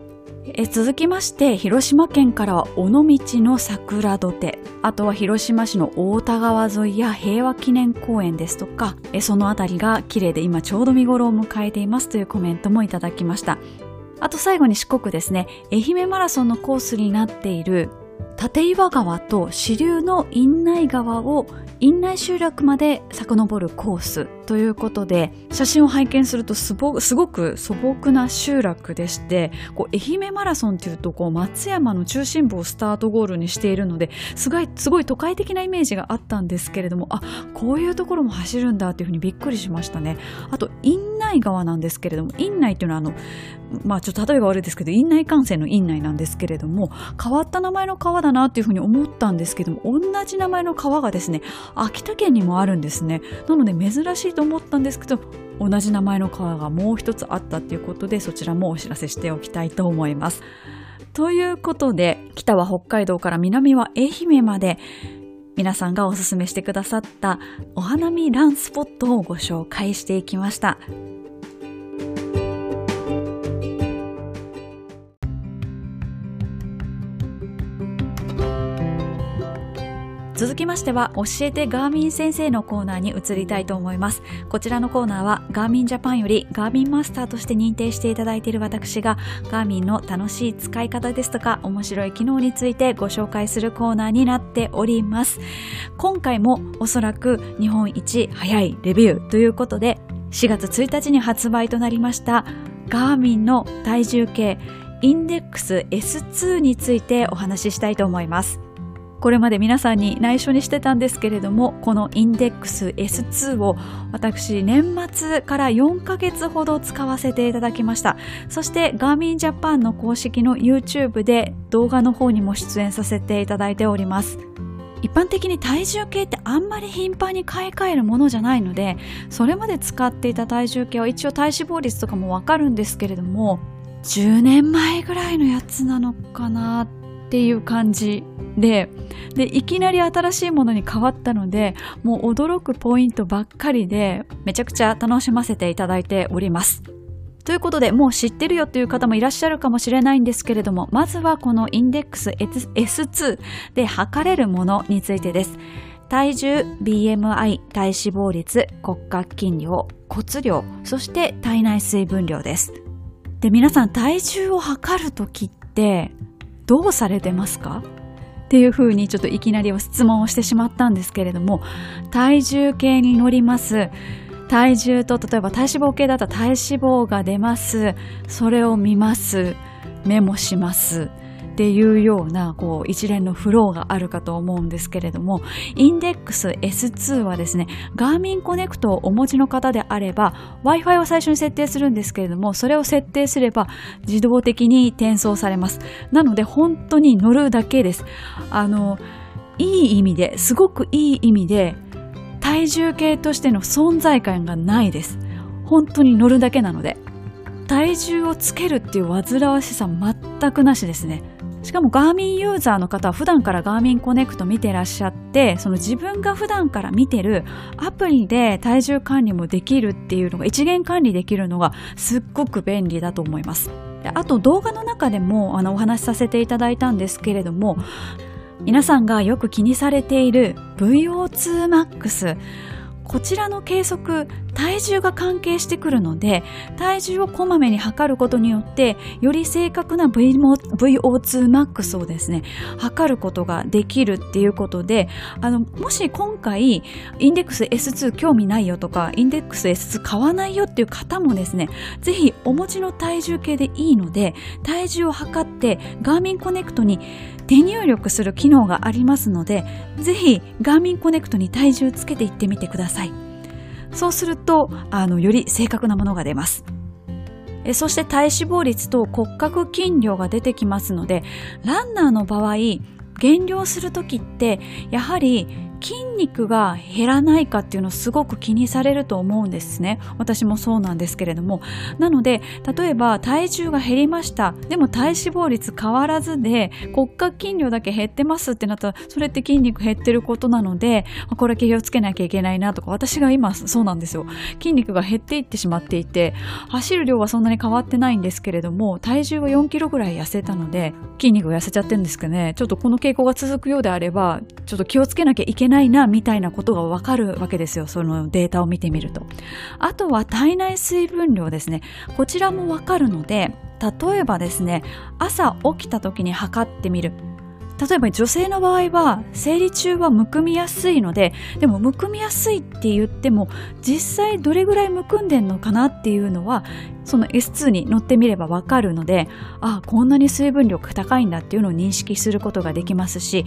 え続きまして広島県からは尾道の桜土手。あとは広島市の太田川沿いや平和記念公園ですとかえその辺りが綺麗で今ちょうど見頃を迎えていますというコメントもいただきました。あと最後に四国ですね。愛媛マラソンのコースになっている立岩川と支流の院内川を院内集落まで遡るコースということで写真を拝見するとすごく素朴な集落でしてこう愛媛マラソンっていうとこう松山の中心部をスタートゴールにしているのですごいすごい都会的なイメージがあったんですけれどもあこういうところも走るんだっていうふうにびっくりしましたね。あと院内川なんですけれども院内っていうのはあのまあちょっと例えば悪いですけど院内感染の院内なんですけれども変わった名前の川だなっていうふうに思ったんですけども同じ名前の川がですね秋田県にもあるんですねなので珍しいと思ったんですけど同じ名前の川がもう一つあったっていうことでそちらもお知らせしておきたいと思いますということで北は北海道から南は愛媛まで皆さんがおすすめしてくださったお花見ランスポットをご紹介していきました。続きましては教えてガーミン先生のコーナーに移りたいと思います。こちらのコーナーはガーミンジャパンよりガーミンマスターとして認定していただいている私がガーミンの楽しい使い方ですとか面白い機能についてご紹介するコーナーになっております。今回もおそらく日本一早いレビューということで4月1日に発売となりましたガーミンの体重計インデックス S2 についてお話ししたいと思います。これまで皆さんに内緒にしてたんですけれどもこのインデックス S2 を私年末から4ヶ月ほど使わせていただきました。そしてガーミンジャパンの公式の YouTube で動画の方にも出演させていただいております。一般的に体重計ってあんまり頻繁に買い替えるものじゃないのでそれまで使っていた体重計は一応体脂肪率とかもわかるんですけれども10年前ぐらいのやつなのかなっていう感じででいきなり新しいものに変わったのでもう驚くポイントばっかりでめちゃくちゃ楽しませていただいております。ということで、もう知ってるよという方もいらっしゃるかもしれないんですけれども、まずはこのインデックス S2 で測れるものについてです。体重、BMI、体脂肪率、骨格筋量、骨量、そして体内水分量です。で、皆さん体重を測るときってどうされてますか？っていうふうにちょっといきなり質問をしてしまったんですけれども、体重計に乗ります。体重と例えば体脂肪計だったら体脂肪が出ます。それを見ます。メモします。っていうようなこう一連のフローがあるかと思うんですけれどもインデックス S2 はですねガーミンコネクトをお持ちの方であれば Wi-Fi を最初に設定するんですけれどもそれを設定すれば自動的に転送されますなので本当に乗るだけですあのいい意味ですごくいい意味で体重計としての存在感がないです。本当に乗るだけなので。体重をつけるっていう煩わしさ全くなしですね。しかもガーミンユーザーの方は普段からガーミンコネクト見てらっしゃって、その自分が普段から見てるアプリで体重管理もできるっていうのが、一元管理できるのがすっごく便利だと思います。あと動画の中でもあのお話しさせていただいたんですけれども、皆さんがよく気にされている VO2max こちらの計測体重が関係してくるので体重をこまめに測ることによってより正確な VO2max をですね測ることができるっていうことであのもし今回インデックス S2 興味ないよとかインデックス S2 買わないよっていう方もですねぜひお持ちの体重計でいいので体重を測ってガーミンコネクトに手入力する機能がありますのでぜひガーミンコネクトに体重つけていってみてください。そうするとあのより正確なものが出ます。えそして体脂肪率と骨格筋量が出てきますのでランナーの場合減量する時ってやはり筋肉が減らないかっていうのをすごく気にされると思うんですね。私もそうなんですけれども。なので、例えば体重が減りました。でも体脂肪率変わらずで骨格筋量だけ減ってますってなったら、それって筋肉減ってることなので、これ気をつけなきゃいけないなとか、私が今そうなんですよ。筋肉が減っていってしまっていて、走る量はそんなに変わってないんですけれども、体重は4キロぐらい痩せたので、筋肉が痩せちゃってるんですけどね、ちょっとこの傾向が続くようであれば、ちょっと気をつけなきゃいけないないな、みたいなことがわかるわけですよ。そのデータを見てみると。あとは体内水分量ですね。こちらもわかるので、例えばですね、朝起きた時に測ってみる。例えば女性の場合は生理中はむくみやすいのででもむくみやすいって言っても実際どれぐらいむくんでんのかなっていうのはその S2 に乗ってみればわかるのであこんなに水分量が高いんだっていうのを認識することができますし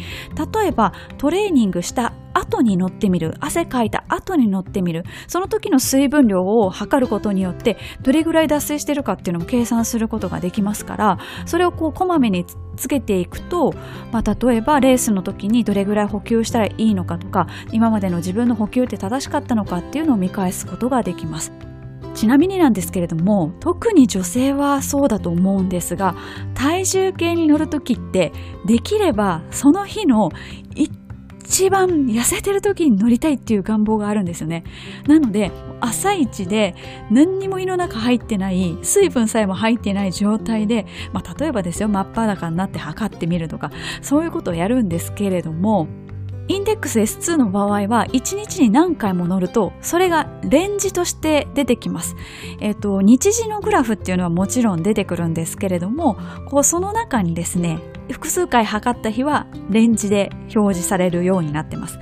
例えばトレーニングした後に乗ってみる汗かいた後に乗ってみるその時の水分量を測ることによってどれぐらい脱水してるかっていうのも計算することができますからそれをこうこまめにつけていくと、まあ、例えばレースの時にどれぐらい補給したらいいのかとか今までの自分の補給って正しかったのかっていうのを見返すことができます。ちなみになんですけれども特に女性はそうだと思うんですが体重計に乗る時ってできればその日の一一番痩せてる時に乗りたいっていう願望があるんですよね。なので、朝一で何にも胃の中入ってない、水分さえも入ってない状態で、まあ、例えばですよ、真っ裸になって測ってみるとか、そういうことをやるんですけれども、インデックス S2 の場合は1日に何回も乗るとそれがレンジとして出てきます。えっ、と日時のグラフっていうのはもちろん出てくるんですけれどもこうその中にですね複数回測った日はレンジで表示されるようになってます。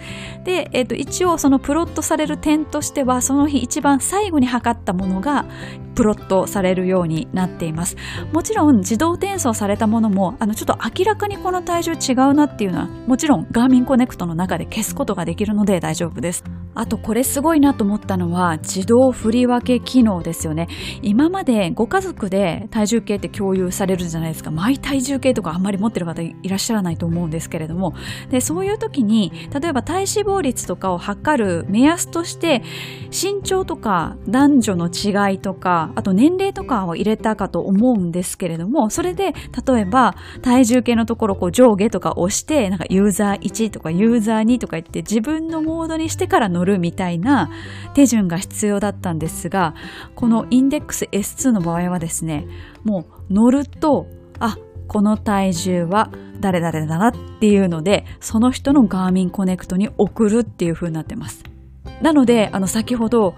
で、え、ー、と、一応そのプロットされる点としては、その日一番最後に測ったものがプロットされるようになっています。もちろん自動転送されたものも、あの、ちょっと明らかにこの体重違うなっていうのは、もちろんガーミンコネクトの中で消すことができるので大丈夫です。あとこれすごいなと思ったのは自動振り分け機能ですよね。今までご家族で体重計って共有されるじゃないですか。マイ体重計とかあんまり持ってる方いらっしゃらないと思うんですけれども。で、そういう時に、例えば体脂肪率とかを測る目安として、身長とか男女の違いとか、あと年齢とかを入れたかと思うんですけれども、それで、例えば体重計のところこう上下とか押して、なんかユーザー1とかユーザー2とか言って自分のモードにしてから乗るるみたいな手順が必要だったんですが、このインデックス S2 の場合はですね、もう乗ると、あ、この体重は誰々だなっていうので、その人のガーミンコネクトに送るっていう風になってます。なので、あの先ほど、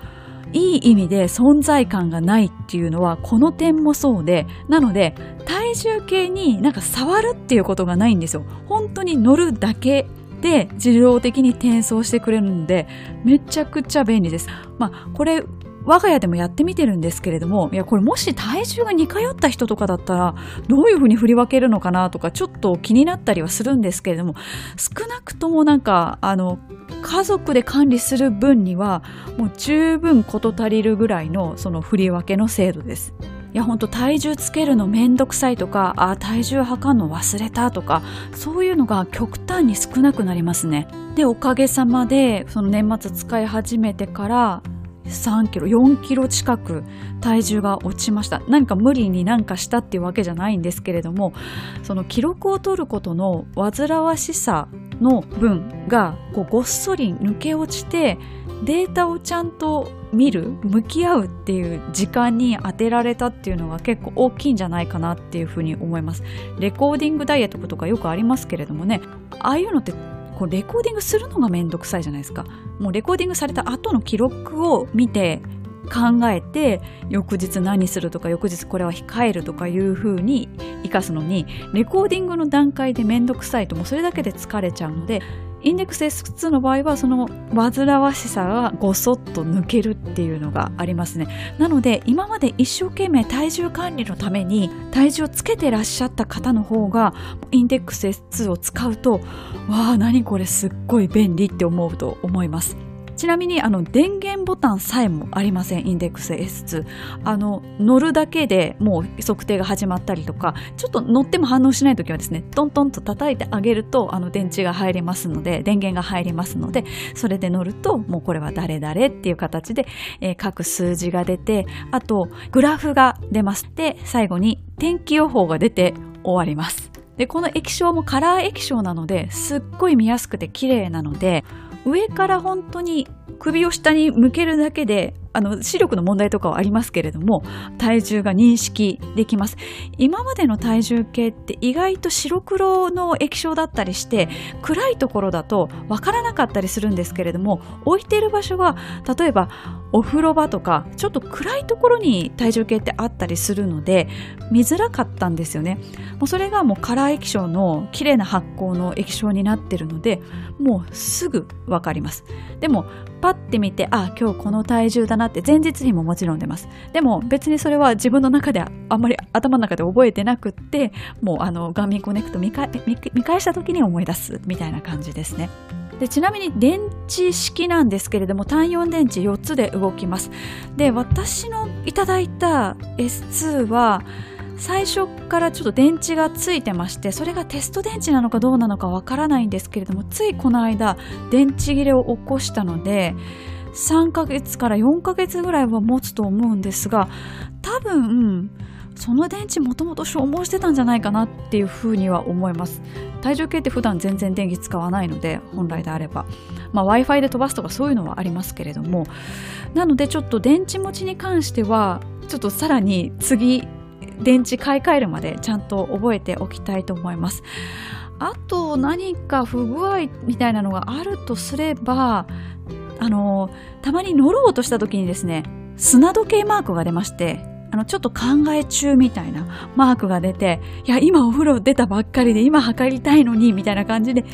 いい意味で存在感がないっていうのはこの点もそうで、なので体重計になんか触るっていうことがないんですよ。本当に乗るだけで自動的に転送してくれるのでめちゃくちゃ便利です。まあこれ我が家でもやってみてるんですけれども、いや、これもし体重が似通った人とかだったら、どういうふうに振り分けるのかなとか、ちょっと気になったりはするんですけれども、少なくともなんか、あの、家族で管理する分には、もう十分事足りるぐらいの、その振り分けの精度です。いやほんと体重つけるのめんどくさいとかあ体重測るの忘れたとかそういうのが極端に少なくなりますねでおかげさまでその年末使い始めてから3キロ4キロ近く体重が落ちました。何か無理になんかしたっていうわけじゃないんですけれどもその記録を取ることの煩わしさの分がこうごっそり抜け落ちてデータをちゃんと見る向き合うっていう時間に当てられたっていうのが結構大きいんじゃないかなっていうふうに思います。レコーディングダイエットとかよくありますけれどもねああいうのってこうレコーディングするのがめんどくさいじゃないですか。もうレコーディングされた後の記録を見て考えて翌日何するとか翌日これは控えるとかいう風に生かすのにレコーディングの段階でめんどくさいともうそれだけで疲れちゃうのでインデックス S2 の場合はその煩わしさがごそっと抜けるっていうのがありますね。なので今まで一生懸命体重管理のために体重をつけてらっしゃった方の方がインデックス S2 を使うとわあ何これすっごい便利って思うと思います。ちなみにあの電源ボタンさえもありませんインデックス S2 あの乗るだけでもう測定が始まったりとかちょっと乗っても反応しない時はですねトントンと叩いてあげるとあの電池が入りますので電源が入りますのでそれで乗るともうこれは誰々っていう形で、えー、各数字が出てあとグラフが出ますで最後に天気予報が出て終わります。でこの液晶もカラー液晶なのですっごい見やすくて綺麗なので上から本当に首を下に向けるだけであの視力の問題とかはありますけれども体重が認識できます。今までの体重計って意外と白黒の液晶だったりして暗いところだとわからなかったりするんですけれども置いている場所が例えばお風呂場とかちょっと暗いところに体重計ってあったりするので見づらかったんですよね。もうそれがもうカラー液晶の綺麗な発光の液晶になっているのでもうすぐわかります。でもパッて見てあ今日この体重だなって前日にももちろん出ます。でも別にそれは自分の中であんまり頭の中で覚えてなくってもうあのガーミンコネクト見返した時に思い出すみたいな感じですね。でちなみに電池式なんですけれども単4電池4つで動きます。で私のいただいた S2 は最初からちょっと電池がついてましてそれがテスト電池なのかどうなのかわからないんですけれどもついこの間電池切れを起こしたので3ヶ月から4ヶ月ぐらいは持つと思うんですが多分その電池もともと消耗してたんじゃないかなっていうふうには思います。体重計って普段全然電気使わないので本来であれば、まあ、w i f i で飛ばすとかそういうのはありますけれども。なのでちょっと電池持ちに関してはちょっとさらに次電池買い替えるまでちゃんと覚えておきたいと思います。あと何か不具合みたいなのがあるとすればあのたまに乗ろうとした時にですね砂時計マークが出ましてあの、ちょっと考え中みたいなマークが出て、いや、今お風呂出たばっかりで今測りたいのに、みたいな感じで、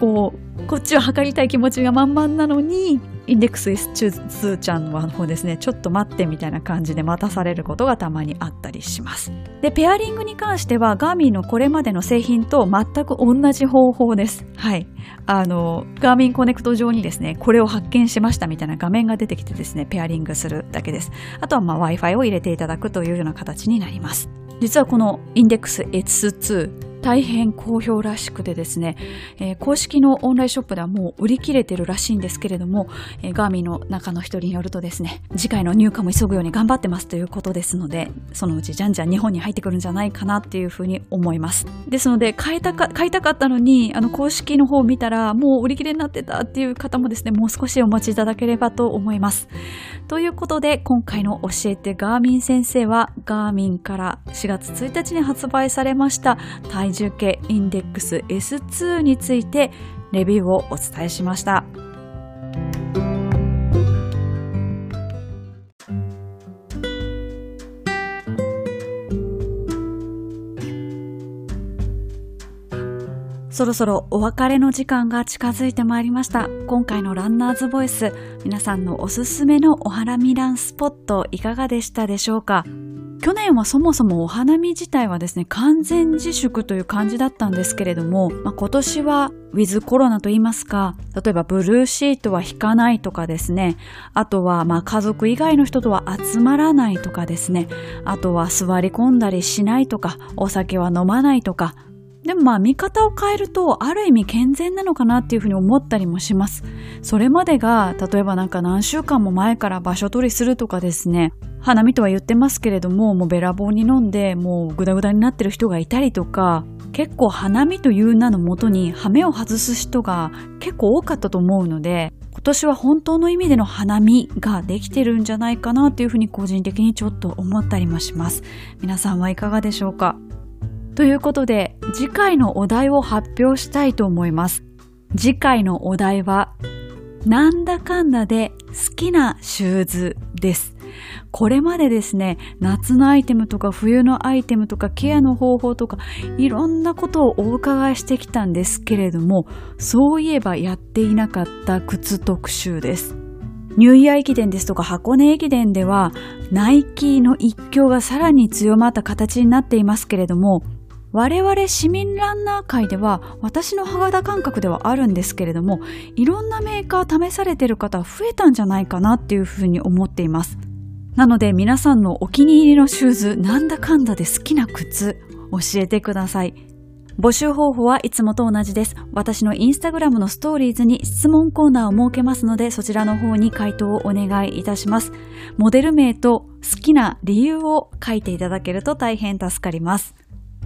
こう、こっちを測りたい気持ちが満々なのに、インデックス S2 ちゃんの方ですね、ちょっと待ってみたいな感じで待たされることがたまにあったりします。で、ペアリングに関しては、ガーミンのこれまでの製品と全く同じ方法です。はい。あの、ガーミンコネクト上にですね、これを発見しましたみたいな画面が出てきてですね、ペアリングするだけです。あとは、まあ、Wi-Fi を入れていただくというような形になります。実はこのインデックス S2 大変好評らしくてですね、えー、公式のオンラインショップではもう売り切れてるらしいんですけれども、えー、ガーミンの中の一人によるとですね、次回の入荷も急ぐように頑張ってますということですので、そのうちじゃんじゃん日本に入ってくるんじゃないかなっていうふうに思います。ですので、買いたか、買いたかったのに、あの、公式の方を見たら、もう売り切れになってたっていう方もですね、もう少しお待ちいただければと思います。ということで、今回の教えてガーミン先生は、ガーミンから4月1日に発売されました体重計インデックス S2 についてレビューをお伝えしました。そろそろお別れの時間が近づいてまいりました。今回のランナーズボイス、皆さんのおすすめのお花見ランスポットいかがでしたでしょうか？去年はそもそもお花見自体はですね、完全自粛という感じだったんですけれども、まあ、今年はウィズコロナと言いますか、例えばブルーシートは引かないとかですね、あとはまあ家族以外の人とは集まらないとかですね、あとは座り込んだりしないとか、お酒は飲まないとか、でもまあ見方を変えるとある意味健全なのかなっていうふうに思ったりもします。それまでが例えばなんか何週間も前から場所取りするとかですね、花見とは言ってますけれども、もうべらぼうに飲んでもうグダグダになってる人がいたりとか、結構花見という名のもとに羽目を外す人が結構多かったと思うので、今年は本当の意味での花見ができてるんじゃないかなっていうふうに個人的にちょっと思ったりもします。皆さんはいかがでしょうか？ということで、次回のお題を発表したいと思います。次回のお題は、なんだかんだで好きなシューズです。これまでですね、夏のアイテムとか冬のアイテムとかケアの方法とかいろんなことをお伺いしてきたんですけれども、そういえばやっていなかった靴特集です。ニューイヤー駅伝ですとか箱根駅伝ではナイキの一強がさらに強まった形になっていますけれども、我々市民ランナー界では私の肌感覚ではあるんですけれどもいろんなメーカー試されてる方増えたんじゃないかなっていうふうに思っていますなので皆さんのお気に入りのシューズなんだかんだで好きな靴教えてください募集方法はいつもと同じです。私のインスタグラムのストーリーズに質問コーナーを設けますので、そちらの方に回答をお願いいたします。モデル名と好きな理由を書いていただけると大変助かります。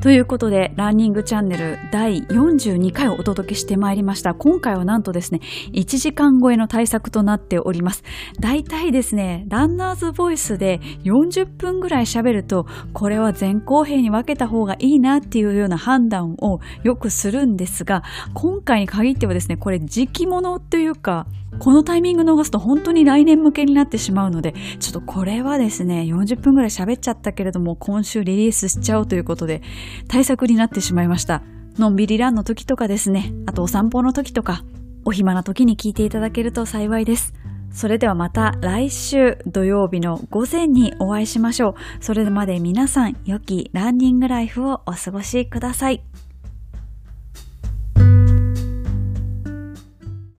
ということで、ランニングチャンネル第42回をお届けしてまいりました。今回はなんとですね、1時間超えの対策となっております。大体ですね、ランナーズボイスで40分ぐらい喋ると、これは前後編に分けた方がいいなっていうような判断をよくするんですが、今回に限ってはですね、これ時期物というか、このタイミング逃すと本当に来年向けになってしまうので、ちょっとこれはですね、40分ぐらい喋っちゃったけれども、今週リリースしちゃおうということで、対策になってしまいました。のんびりランの時とかですね、あとお散歩の時とか、お暇な時に聞いていただけると幸いです。それではまた来週土曜日の午前にお会いしましょう。それまで皆さん良きランニングライフをお過ごしください。